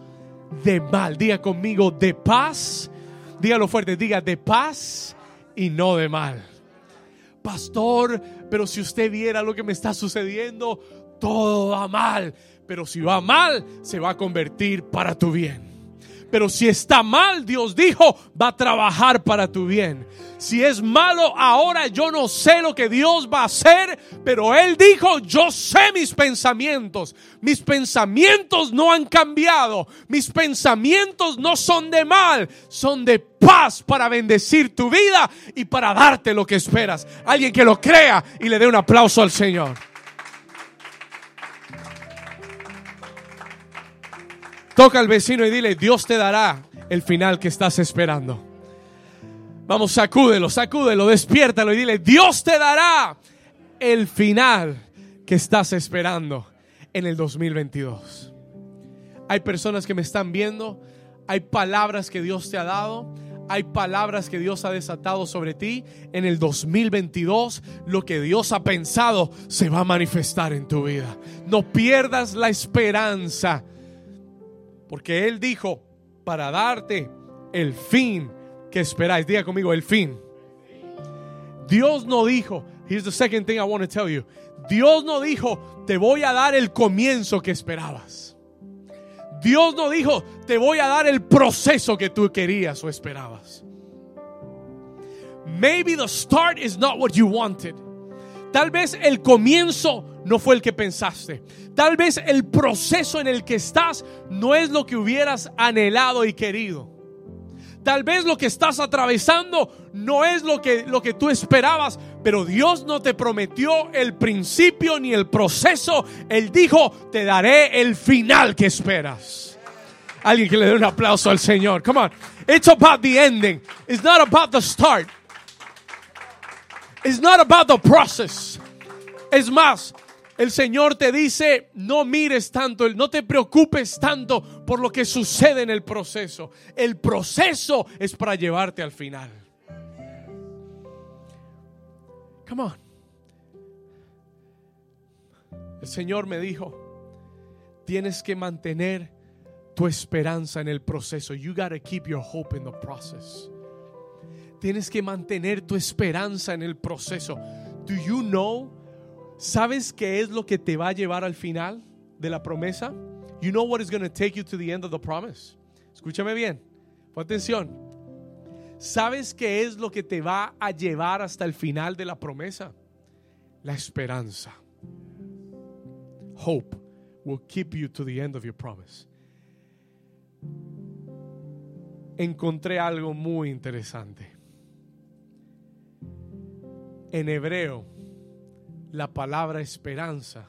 de mal. Diga conmigo, de paz. Dígalo fuerte, diga de paz y no de mal. Pastor, pero si usted viera lo que me está sucediendo, todo va mal. Pero si va mal, se va a convertir para tu bien. Pero si está mal, Dios dijo, va a trabajar para tu bien. Si es malo ahora, yo no sé lo que Dios va a hacer, pero Él dijo, yo sé mis pensamientos. Mis pensamientos no han cambiado. Mis pensamientos no son de mal, son de paz para bendecir tu vida y para darte lo que esperas. Alguien que lo crea y le dé un aplauso al Señor. Toca al vecino y dile, Dios te dará el final que estás esperando. Vamos, sacúdelo, sacúdelo, despiértalo y dile, Dios te dará el final que estás esperando en el 2022. Hay personas que me están viendo, hay palabras que Dios te ha dado, hay palabras que Dios ha desatado sobre ti. En el 2022, lo que Dios ha pensado se va a manifestar en tu vida. No pierdas la esperanza porque Él dijo, para darte el fin que esperáis. Diga conmigo, el fin. Dios no dijo, here's the second thing I want to tell you. Dios no dijo, te voy a dar el comienzo que esperabas. Dios no dijo, te voy a dar el proceso que tú querías o esperabas. Maybe the start is not what you wanted. Tal vez el comienzo no fue el que pensaste. Tal vez el proceso en el que estás no es lo que hubieras anhelado y querido. Tal vez lo que estás atravesando no es lo que, lo que tú esperabas, pero Dios no te prometió el principio ni el proceso. Él dijo, te daré el final que esperas. Alguien que le dé un aplauso al Señor. Come on. It's about the ending. It's not about the start. It's not about the process. Es más, el Señor te dice, no mires tanto, no te preocupes tanto por lo que sucede en el proceso. El proceso es para llevarte al final. Come on. El Señor me dijo, tienes que mantener tu esperanza en el proceso. You got to keep your hope in the process. Tienes que mantener tu esperanza en el proceso. Do you know ¿Sabes qué es lo que te va a llevar al final de la promesa? You know what is going to take you to the end of the promise. Escúchame bien. Pon atención. ¿Sabes qué es lo que te va a llevar hasta el final de la promesa? La esperanza. Hope will keep you to the end of your promise. Encontré algo muy interesante. En hebreo, la palabra esperanza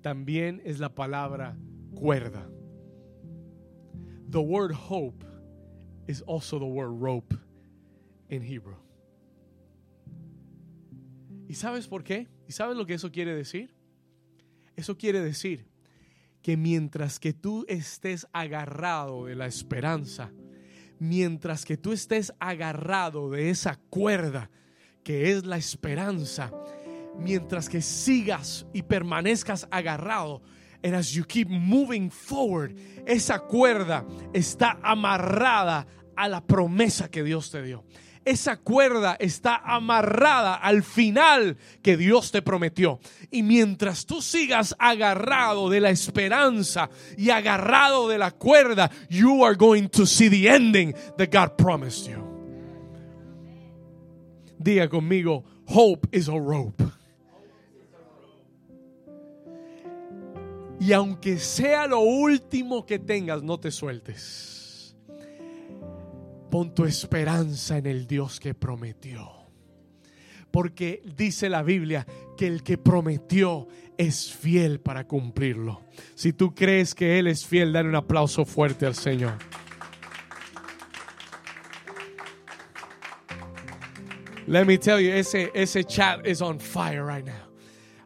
también es la palabra cuerda. The word hope is also the word rope in Hebrew. ¿Y sabes por qué? ¿Y sabes lo que eso quiere decir? Eso quiere decir que mientras que tú estés agarrado de la esperanza, mientras que tú estés agarrado de esa cuerda que es la esperanza, mientras que sigas y permanezcas agarrado. And as you keep moving forward, esa cuerda está amarrada a la promesa que Dios te dio. Esa cuerda está amarrada al final que Dios te prometió. Y mientras tú sigas agarrado de la esperanza y agarrado de la cuerda, you are going to see the ending that God promised you. Diga conmigo, hope is a rope. Y aunque sea lo último que tengas, no te sueltes. Pon tu esperanza en el Dios que prometió. Porque dice la Biblia que el que prometió es fiel para cumplirlo. Si tú crees que Él es fiel, dale un aplauso fuerte al Señor. Let me tell you, ese, ese chat is on fire right now.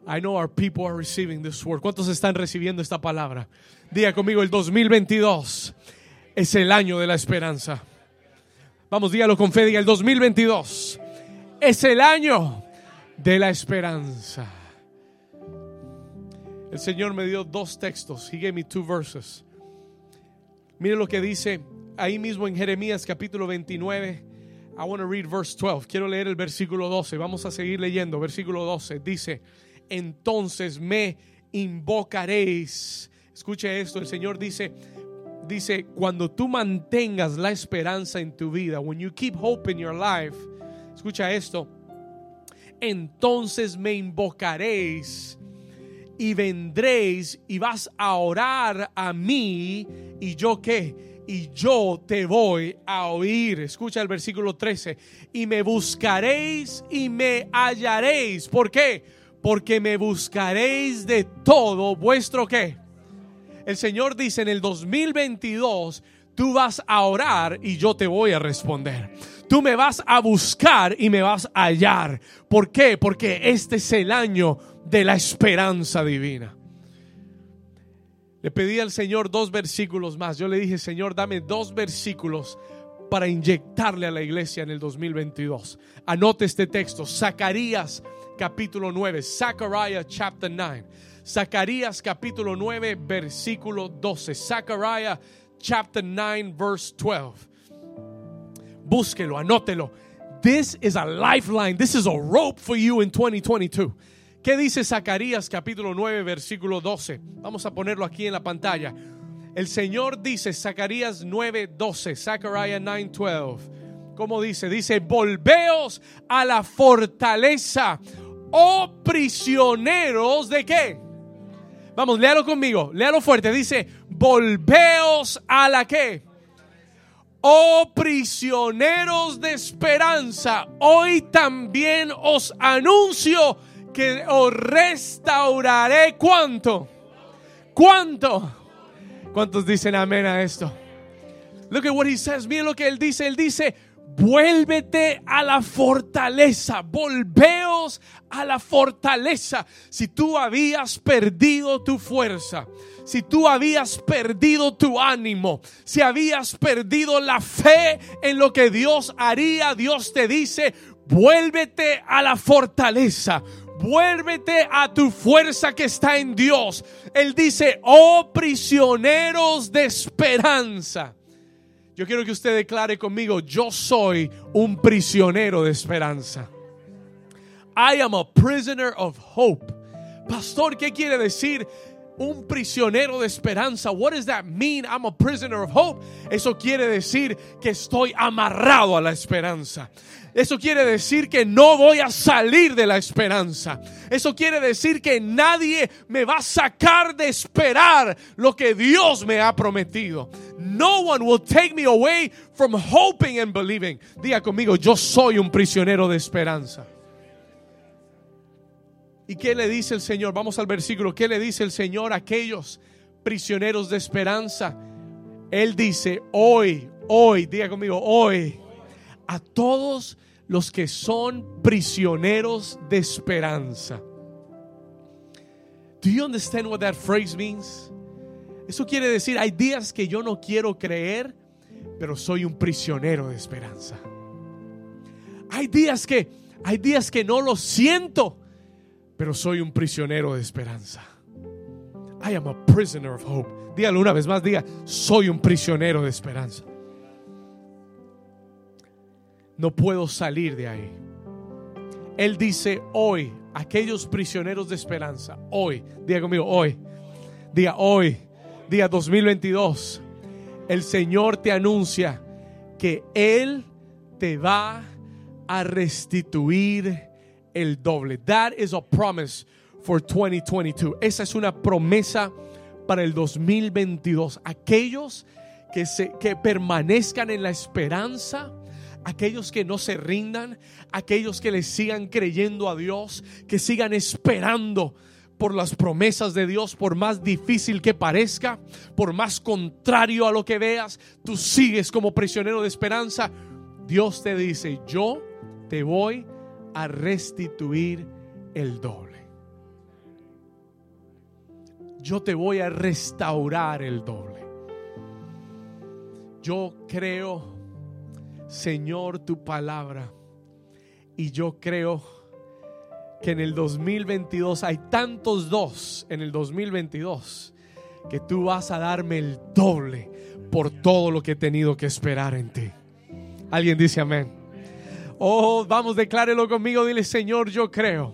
I know our people are receiving this word. ¿Cuántos están recibiendo esta palabra? Diga conmigo el 2022 es el año de la esperanza. Vamos, dígalo con fe, diga el 2022 es el año de la esperanza. El Señor me dio dos textos. He gave me two verses. Mire lo que dice ahí mismo en Jeremías capítulo 29. I want to read verse 12. Quiero leer el versículo 12. Vamos a seguir leyendo. Versículo 12 dice, entonces me invocaréis. Escuche esto, el Señor dice, dice, cuando tú mantengas la esperanza en tu vida, when you keep hope in your life, escucha esto, entonces me invocaréis y vendréis y vas a orar a mí y yo qué? Y yo te voy a oír. Escucha el versículo 13. Y me buscaréis y me hallaréis. ¿Por qué? Porque me buscaréis de todo vuestro qué. El Señor dice en el 2022, tú vas a orar y yo te voy a responder. Tú me vas a buscar y me vas a hallar. ¿Por qué? Porque este es el año de la esperanza divina. Le pedí al Señor dos versículos más. Yo le dije, Señor, dame dos versículos para inyectarle a la iglesia en el 2022. Anote este texto, Zacarías capítulo 9, Zechariah chapter 9. Zacarías capítulo 9, versículo 12. Zechariah chapter 9, verse 12. Búsquelo, anótelo. This is a lifeline. This is a rope for you in 2022. ¿Qué dice Zacarías capítulo 9 versículo 12? Vamos a ponerlo aquí en la pantalla. El Señor dice, Zacarías 9, 12, Zechariah 9, 12. ¿Cómo dice? Dice, volveos a la fortaleza, oh prisioneros de qué? Vamos, léalo conmigo, léalo fuerte. Dice, volveos a la qué? Oh prisioneros de esperanza, hoy también os anuncio que os restauraré. ¿Cuánto? ¿Cuánto? ¿Cuántos dicen amén a esto? Look at what he says. Mira lo que él dice. Él dice, vuélvete a la fortaleza, volveos a la fortaleza. Si tú habías perdido tu fuerza, si tú habías perdido tu ánimo, si habías perdido la fe en lo que Dios haría, Dios te dice, vuélvete a la fortaleza. Vuélvete a tu fuerza que está en Dios. Él dice, oh prisioneros de esperanza. Yo quiero que usted declare conmigo, yo soy un prisionero de esperanza. I am a prisoner of hope. Pastor, ¿qué quiere decir? un prisionero de esperanza. What does that mean? I'm a prisoner of hope. Eso quiere decir que estoy amarrado a la esperanza. Eso quiere decir que no voy a salir de la esperanza. Eso quiere decir que nadie me va a sacar de esperar lo que Dios me ha prometido. No one will take me away from hoping and believing. Diga conmigo, yo soy un prisionero de esperanza. ¿Y qué le dice el Señor? Vamos al versículo. ¿Qué le dice el Señor a aquellos prisioneros de esperanza? Él dice, hoy, hoy, diga conmigo, hoy, a todos los que son prisioneros de esperanza. Do you understand what that phrase means? Eso quiere decir, hay días que yo no quiero creer, pero soy un prisionero de esperanza. Hay días que hay días que no lo siento, pero soy un prisionero de esperanza. I am a prisoner of hope. Dígalo una vez más, diga, soy un prisionero de esperanza. No puedo salir de ahí. Él dice hoy, aquellos prisioneros de esperanza, hoy, diga conmigo, hoy, diga hoy, diga 2022, el Señor te anuncia que Él te va a restituir el doble. That is a promise for 2022. Esa es una promesa para el 2022. Aquellos que, se, que permanezcan en la esperanza, aquellos que no se rindan, aquellos que le sigan creyendo a Dios, que sigan esperando por las promesas de Dios, por más difícil que parezca, por más contrario a lo que veas, tú sigues como prisionero de esperanza. Dios te dice, yo te voy a restituir el doble. Yo te voy a restaurar el doble. yo creo, Señor, tu palabra. Y yo creo que en el 2022 hay tantos dos en el 2022 que tú vas a darme el doble por todo lo que he tenido que esperar en ti. Alguien dice amén. Oh, vamos, declárelo conmigo. Dile, Señor, yo creo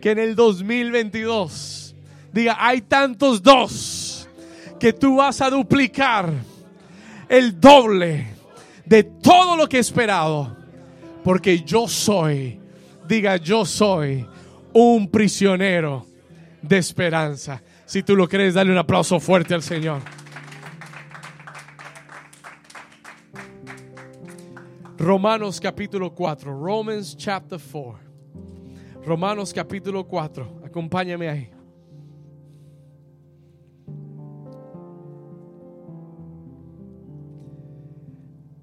que en el 2022 diga, hay tantos dos que tú vas a duplicar el doble de todo lo que he esperado. Porque yo soy, diga, yo soy un prisionero de esperanza. Si tú lo crees, dale un aplauso fuerte al Señor. Romanos capítulo 4, Romans chapter 4. Romanos capítulo 4, acompáñame ahí.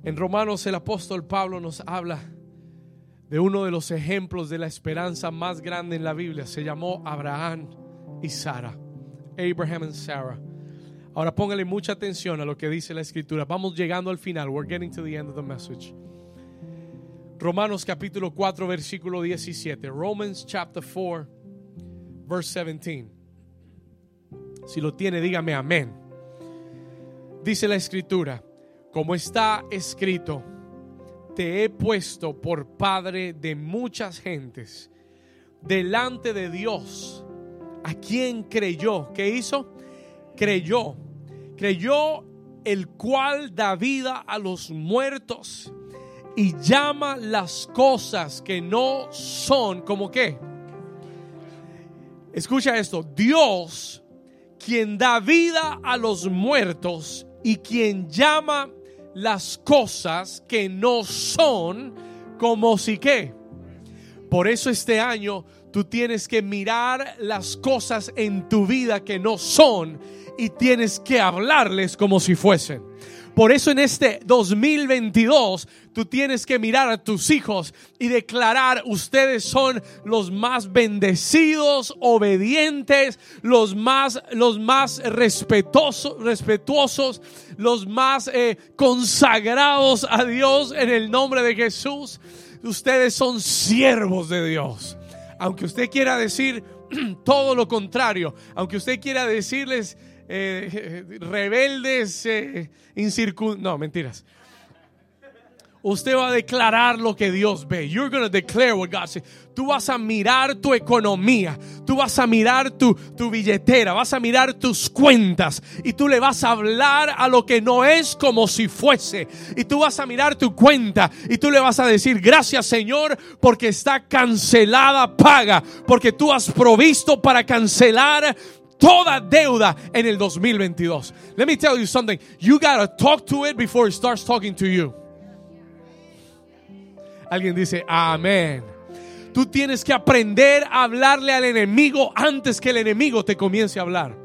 En Romanos el apóstol Pablo nos habla de uno de los ejemplos de la esperanza más grande en la Biblia. Se llamó Abraham y Sara. Abraham and Sarah. Ahora póngale mucha atención a lo que dice la escritura. Vamos llegando al final. We're getting to the end of the message. Romanos capítulo 4 versículo 17. Romans chapter 4 verse 17. Si lo tiene, dígame amén. Dice la escritura como está escrito, te he puesto por padre de muchas gentes delante de Dios, a quien creyó. ¿Qué hizo? Creyó. Creyó el cual da vida a los muertos y llama las cosas que no son como qué. Escucha esto, Dios, quien da vida a los muertos y quien llama las cosas que no son como si qué. Por eso este año tú tienes que mirar las cosas en tu vida que no son y tienes que hablarles como si fuesen. Por eso en este 2022 tú tienes que mirar a tus hijos y declarar, ustedes son los más bendecidos, obedientes, los más, los más respetuosos, respetuosos los más eh, consagrados a Dios en el nombre de Jesús. Ustedes son siervos de Dios. Aunque usted quiera decir todo lo contrario, aunque usted quiera decirles eh, rebeldes, eh, no, mentiras. Usted va a declarar lo que Dios ve. You're going declare what God says. Tú vas a mirar tu economía. Tú vas a mirar tu, tu billetera. Vas a mirar tus cuentas. Y tú le vas a hablar a lo que no es como si fuese. Y tú vas a mirar tu cuenta. Y tú le vas a decir, gracias Señor, porque está cancelada paga. Porque tú has provisto para cancelar toda deuda en el 2022. Let me tell you something. You gotta talk to it before it starts talking to you. Alguien dice, amén. Tú tienes que aprender a hablarle al enemigo antes que el enemigo te comience a hablar.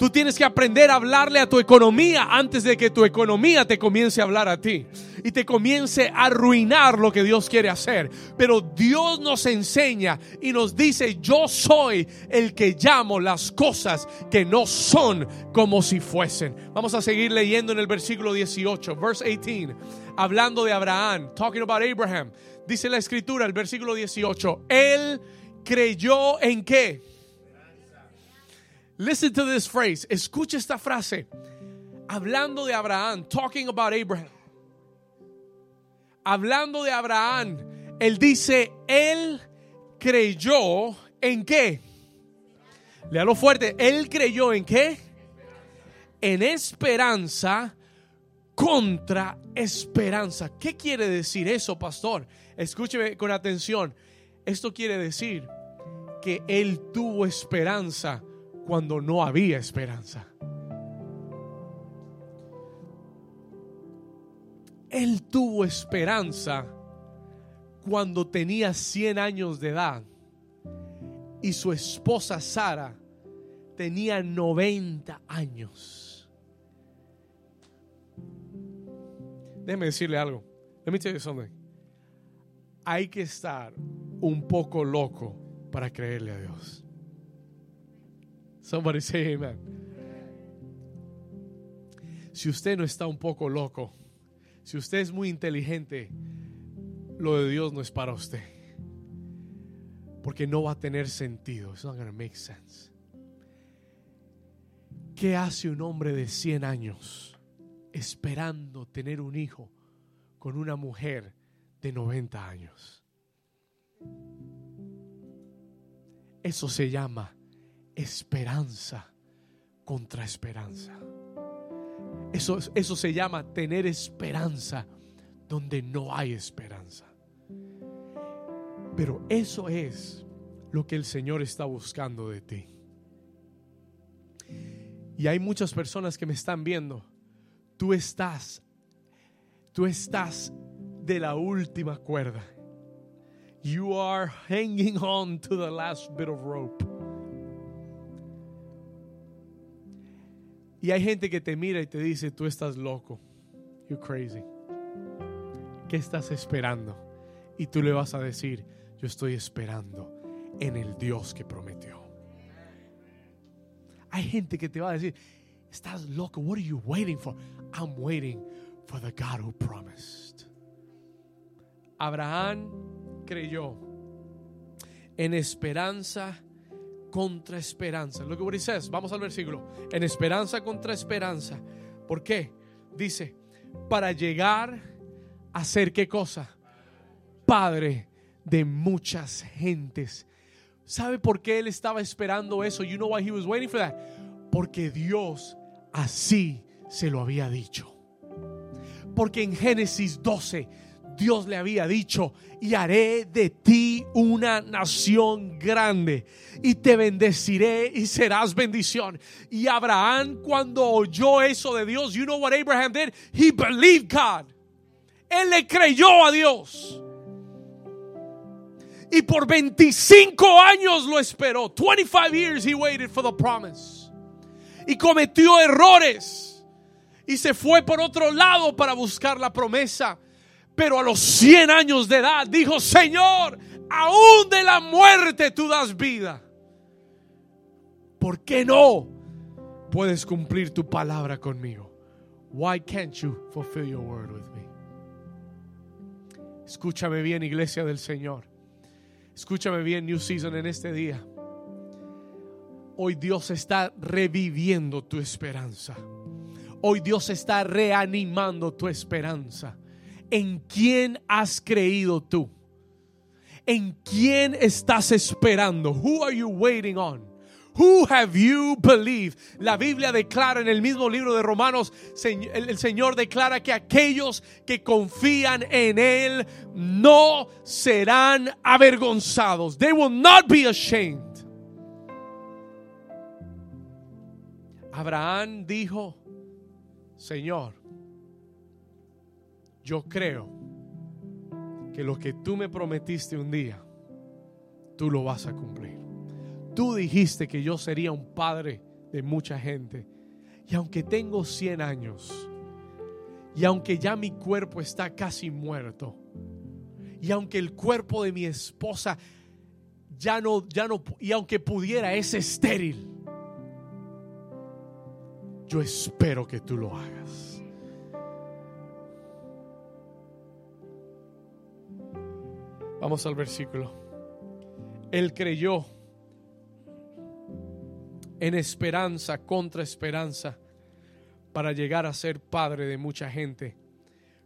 Tú tienes que aprender a hablarle a tu economía antes de que tu economía te comience a hablar a ti y te comience a arruinar lo que Dios quiere hacer. Pero Dios nos enseña y nos dice, yo soy el que llamo las cosas que no son como si fuesen. Vamos a seguir leyendo en el versículo 18, verse 18, hablando de Abraham, talking about Abraham. Dice la escritura, el versículo 18, él creyó en qué? Listen to this phrase. Escucha esta frase. Hablando de Abraham, talking about Abraham. Hablando de Abraham, él dice, él creyó en qué? Léalo fuerte. Él creyó en qué? En esperanza contra esperanza. ¿Qué quiere decir eso, pastor? Escúcheme con atención. Esto quiere decir que él tuvo esperanza cuando no había esperanza. Él tuvo esperanza cuando tenía 100 años de edad y su esposa Sara tenía 90 años. Déjeme decirle algo. Let me tell. Hay que estar un poco loco para creerle a Dios. Somebody say amen. si usted no está un poco loco, si usted es muy inteligente, lo de Dios no es para usted. Porque no va a tener sentido. It's not going to make sense. ¿Qué hace un hombre de 100 años esperando tener un hijo con una mujer de 90 años? Eso se llama esperanza contra esperanza. Eso, eso se llama tener esperanza donde no hay esperanza. Pero eso es lo que el Señor está buscando de ti. Y hay muchas personas que me están viendo. Tú estás, tú estás de la última cuerda. You are hanging on to the last bit of rope. Y hay gente que te mira y te dice, tú estás loco. You're crazy. ¿Qué estás esperando? Y tú le vas a decir, yo estoy esperando en el Dios que prometió. Hay gente que te va a decir, estás loco. What are you waiting for? I'm waiting for the God who promised. Abraham creyó en esperanza contra esperanza. At what he says. Vamos al versículo. En esperanza contra esperanza. ¿Por qué? Dice, para llegar a ser qué cosa? Padre de muchas gentes. ¿Sabe por qué él estaba esperando eso? You know why he was waiting for that? Porque Dios así se lo había dicho. Porque en Génesis 12 Dios le había dicho, y haré de ti una nación grande, y te bendeciré y serás bendición. Y Abraham cuando oyó eso de Dios, you know what Abraham did? He believed God. Él le creyó a Dios. Y por 25 años lo esperó. 25 years he waited for the promise. Y cometió errores. Y se fue por otro lado para buscar la promesa. Pero a los 100 años de edad dijo, Señor, aún de la muerte tú das vida. ¿Por qué no puedes cumplir tu palabra conmigo? Why can't you fulfill your word with me? Escúchame bien, iglesia del Señor. Escúchame bien, New Season, en este día. Hoy Dios está reviviendo tu esperanza. Hoy Dios está reanimando tu esperanza. ¿En quién has creído tú? ¿En quién estás esperando? Who are you waiting on? Who have you believed? La Biblia declara en el mismo libro de Romanos, el Señor declara que aquellos que confían en Él no serán avergonzados. They will not be ashamed. Abraham dijo, Señor, yo creo que lo que tú me prometiste un día, tú lo vas a cumplir. Tú dijiste que yo sería un padre de mucha gente. Y aunque tengo 100 años, y aunque ya mi cuerpo está casi muerto, y aunque el cuerpo de mi esposa ya no, ya no, y aunque pudiera, es estéril, yo espero que tú lo hagas. Vamos al versículo. Él creyó en esperanza contra esperanza para llegar a ser padre de mucha gente.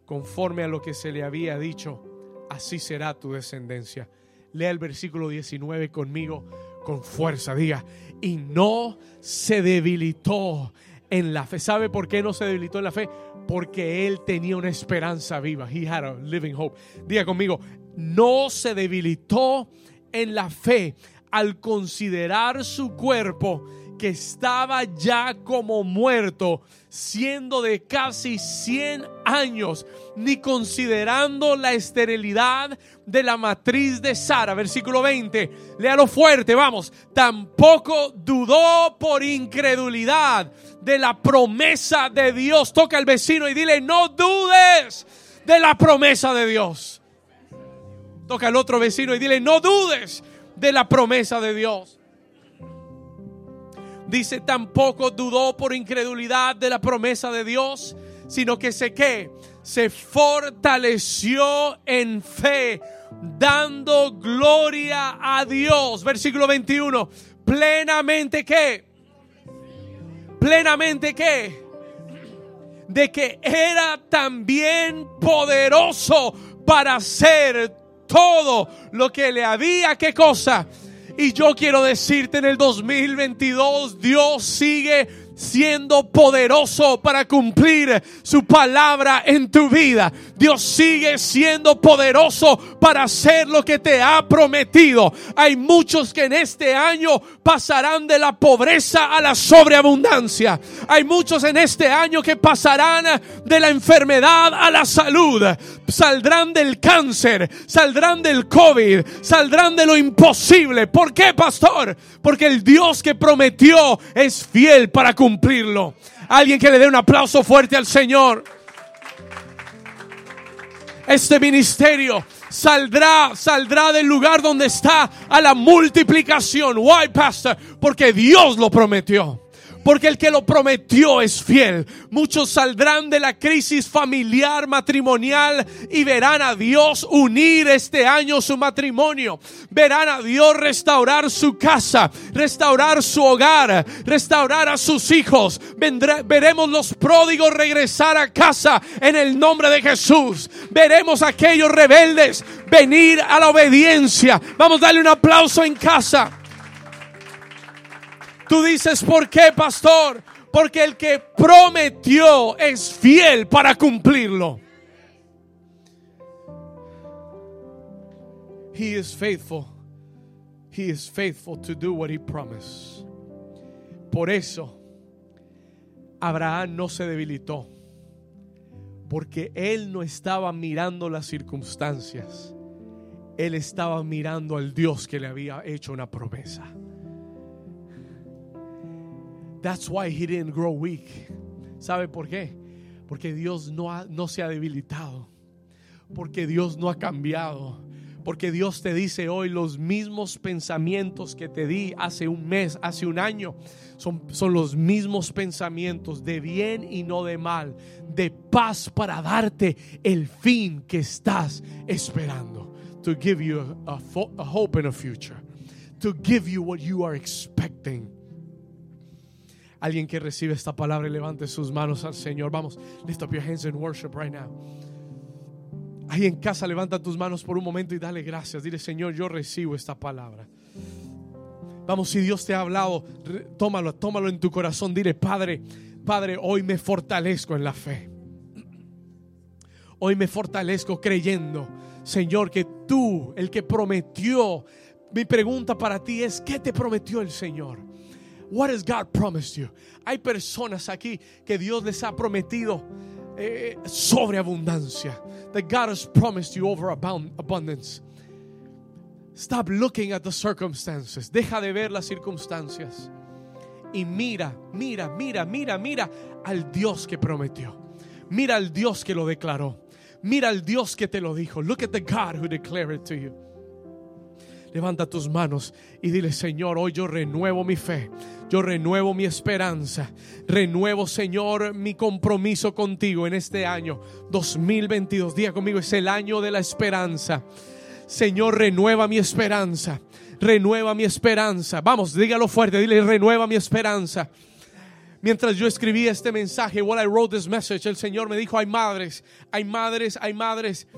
Conforme a lo que se le había dicho, así será tu descendencia. Lea el versículo 19 conmigo con fuerza. Diga, y no se debilitó en la fe. ¿Sabe por qué no se debilitó en la fe? Porque él tenía una esperanza viva. He had a living hope. Diga conmigo, no se debilitó en la fe al considerar su cuerpo que estaba ya como muerto, siendo de casi 100 años, ni considerando la esterilidad de la matriz de Sara. Versículo 20, léalo fuerte, vamos. Tampoco dudó por incredulidad de la promesa de Dios. Toca al vecino y dile, no dudes de la promesa de Dios. Toca al otro vecino y dile, no dudes de la promesa de Dios. Dice, tampoco dudó por incredulidad de la promesa de Dios, sino que se que se fortaleció en fe, dando gloria a Dios. Versículo 21. Plenamente que, plenamente que, de que era también poderoso para hacer todo lo que le había, ¿qué cosa? Y yo quiero decirte en el 2022, Dios sigue siendo poderoso para cumplir su palabra en tu vida. Dios sigue siendo poderoso para hacer lo que te ha prometido. Hay muchos que en este año pasarán de la pobreza a la sobreabundancia. Hay muchos en este año que pasarán de la enfermedad a la salud. Saldrán del cáncer, saldrán del COVID, saldrán de lo imposible. ¿Por qué, pastor? Porque el Dios que prometió es fiel para cumplir cumplirlo. Alguien que le dé un aplauso fuerte al Señor. Este ministerio saldrá, saldrá del lugar donde está a la multiplicación. Why, pastor? Porque Dios lo prometió porque el que lo prometió es fiel. Muchos saldrán de la crisis familiar, matrimonial y verán a Dios unir este año su matrimonio. Verán a Dios restaurar su casa, restaurar su hogar, restaurar a sus hijos. veremos los pródigos regresar a casa en el nombre de Jesús. Veremos a aquellos rebeldes venir a la obediencia. Vamos a darle un aplauso en casa. Tú dices, ¿por qué, pastor? Porque el que prometió es fiel para cumplirlo. He is faithful. He is faithful to do what he promised. Por eso, Abraham no se debilitó. Porque él no estaba mirando las circunstancias. Él estaba mirando al Dios que le había hecho una promesa. That's why he didn't grow weak. ¿Sabe por qué? Porque Dios no, no se ha debilitado. Porque Dios no ha cambiado. Porque Dios te dice hoy los mismos pensamientos que te di hace un mes, hace un año. Son, son los mismos pensamientos de bien y no de mal. De paz para darte el fin que estás esperando. To give you a, a hope and a future. To give you what you are expecting. Alguien que recibe esta palabra levante sus manos al Señor. Vamos, lift up your hands in worship right now. Ahí en casa levanta tus manos por un momento y dale gracias. Dile, Señor, yo recibo esta palabra. Vamos, si Dios te ha hablado, tómalo, tómalo en tu corazón. Dile, Padre, Padre, hoy me fortalezco en la fe. Hoy me fortalezco creyendo, Señor, que tú, el que prometió, mi pregunta para ti es, ¿qué te prometió el Señor? What has God promised you? Hay personas aquí que Dios les ha prometido eh, sobreabundancia. That God has promised you over abundance. Stop looking at the circumstances. Deja de ver las circunstancias. Y mira, mira, mira, mira, mira al Dios que prometió. Mira al Dios que lo declaró. Mira al Dios que te lo dijo. Look at the God who declared it to you. Levanta tus manos y dile, Señor, hoy yo renuevo mi fe. Yo renuevo mi esperanza. Renuevo, Señor, mi compromiso contigo en este año 2022. Día conmigo, es el año de la esperanza. Señor, renueva mi esperanza. Renueva mi esperanza. Vamos, dígalo fuerte. Dile, renueva mi esperanza. Mientras yo escribía este mensaje, while I wrote this message, el Señor me dijo, hay madres, hay madres, hay madres.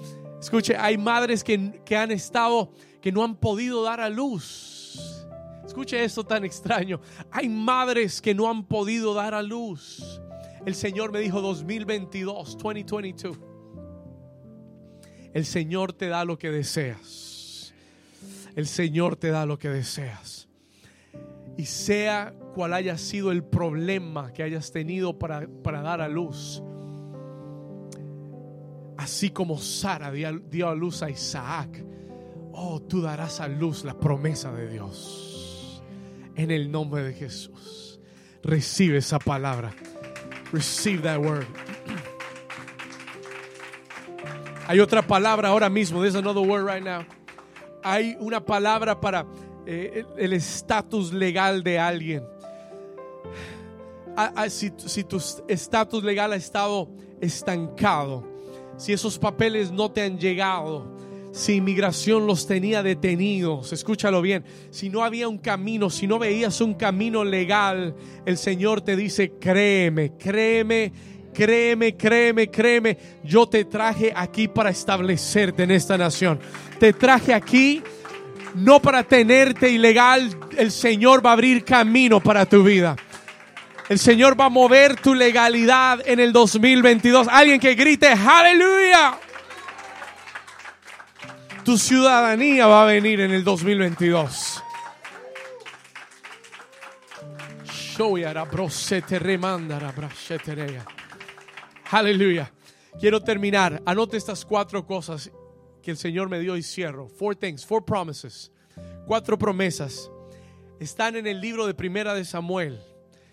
Escuche, hay madres que, que han estado que no han podido dar a luz. Escuche esto tan extraño. Hay madres que no han podido dar a luz. El Señor me dijo 2022, 2022. El Señor te da lo que deseas. El Señor te da lo que deseas. Y sea cual haya sido el problema que hayas tenido para, para dar a luz. Así como Sara dio a luz a Isaac Oh, tú darás a luz la promesa de Dios. En el nombre de Jesús. Recibe esa palabra. Receive that word. Hay otra palabra ahora mismo. There's another word right now. Hay una palabra para eh, el estatus legal de alguien. a- a- si, si tu estatus legal ha estado estancado, si esos papeles no te han llegado, si inmigración los tenía detenidos, escúchalo bien, si no había un camino, si no veías un camino legal, el Señor te dice, créeme, créeme, créeme, créeme, créeme, yo te traje aquí para establecerte en esta nación. Te traje aquí no para tenerte ilegal, el Señor va a abrir camino para tu vida. El Señor va a mover tu legalidad en el 2022. Alguien que grite, aleluya. Tu ciudadanía va a venir en el 2022. Aleluya. Quiero terminar. Anote estas cuatro cosas que el Señor me dio y cierro. Four things, four promises. Cuatro promesas. Están en el libro de Primera de Samuel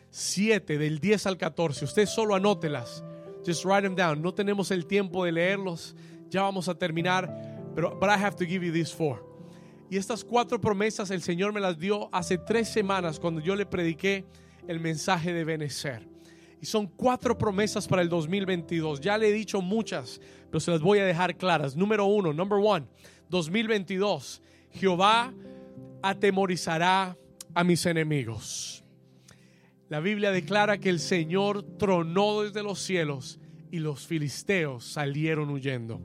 7 del 10 al 14. Usted solo anótelas. Just write them down. No tenemos el tiempo de leerlos. Ya vamos a terminar, pero but I have to give you these four. Y estas cuatro promesas el Señor me las dio hace tres semanas cuando yo le prediqué el mensaje de Benecer. Y son cuatro promesas para el 2022. Ya le he dicho muchas, pero se las voy a dejar claras. Número uno, number one, 2022. Jehová atemorizará a mis enemigos. La Biblia declara que el Señor tronó desde los cielos y los filisteos salieron huyendo.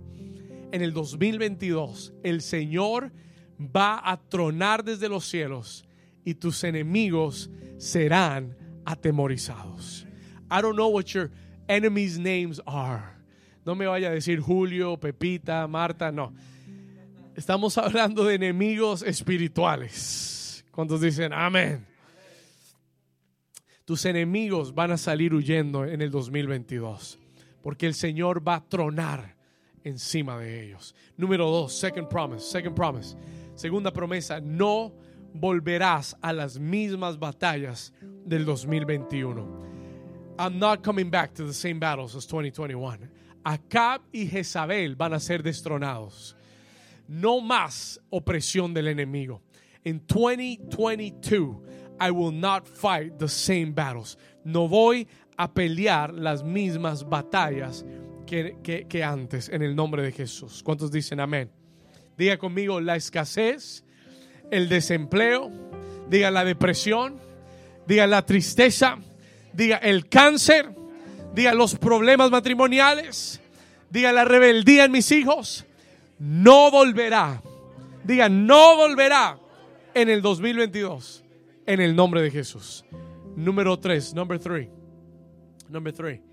En el 2022, el Señor va a tronar desde los cielos y tus enemigos serán atemorizados. I don't know what your enemies' names are. No me vaya a decir Julio, Pepita, Marta, no. Estamos hablando de enemigos espirituales. ¿Cuántos dicen amén? Tus enemigos van a salir huyendo en el 2022 porque el Señor va a tronar encima de ellos. Número dos, second promise, second promise. Segunda promesa, no volverás a las mismas batallas del 2021. I'm not coming back to the same battles as 2021. Acab y Jezabel van a ser destronados. No más opresión del enemigo. En 2022, I will not fight the same battles. No voy a pelear las mismas batallas que, antes en el nombre de Jesús. ¿Cuántos dicen amén? Diga conmigo la escasez, el desempleo, diga la depresión, diga la tristeza, diga el cáncer, diga los problemas matrimoniales, diga la rebeldía en mis hijos, no volverá. Diga, no volverá en el 2022 en el nombre de Jesús. Número 3, number 3. Number 3.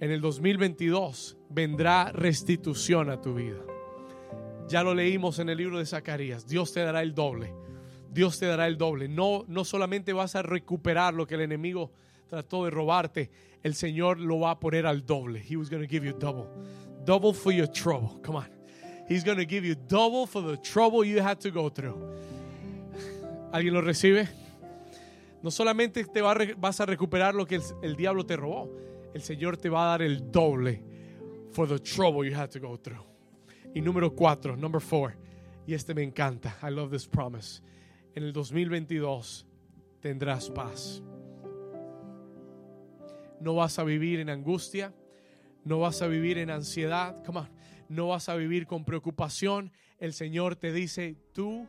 En el 2022 vendrá restitución a tu vida. Ya lo leímos en el libro de Zacarías. Dios te dará el doble. Dios te dará el doble. No, no solamente vas a recuperar lo que el enemigo trató de robarte, el Señor lo va a poner al doble. He was going to give you double. Double for your trouble. Come on. He's going to give you double for the trouble you had to go through. ¿Alguien lo recibe? No solamente te vas a recuperar lo que el diablo te robó, el Señor te va a dar el doble for the trouble you had to go through. Y número cuatro, number four, y este me encanta, I love this promise. En el 2022 tendrás paz. No vas a vivir en angustia, no vas a vivir en ansiedad, come on, no vas a vivir con preocupación. El Señor te dice, tú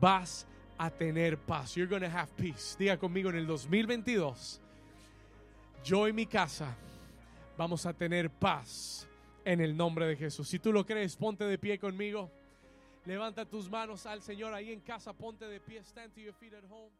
vas a tener paz. You're going to have peace. Diga conmigo en el 2022, yo y mi casa vamos a tener paz en el nombre de Jesús. Si tú lo crees, ponte de pie conmigo. Levanta tus manos al Señor ahí en casa, ponte de pie, stand to your feet at home.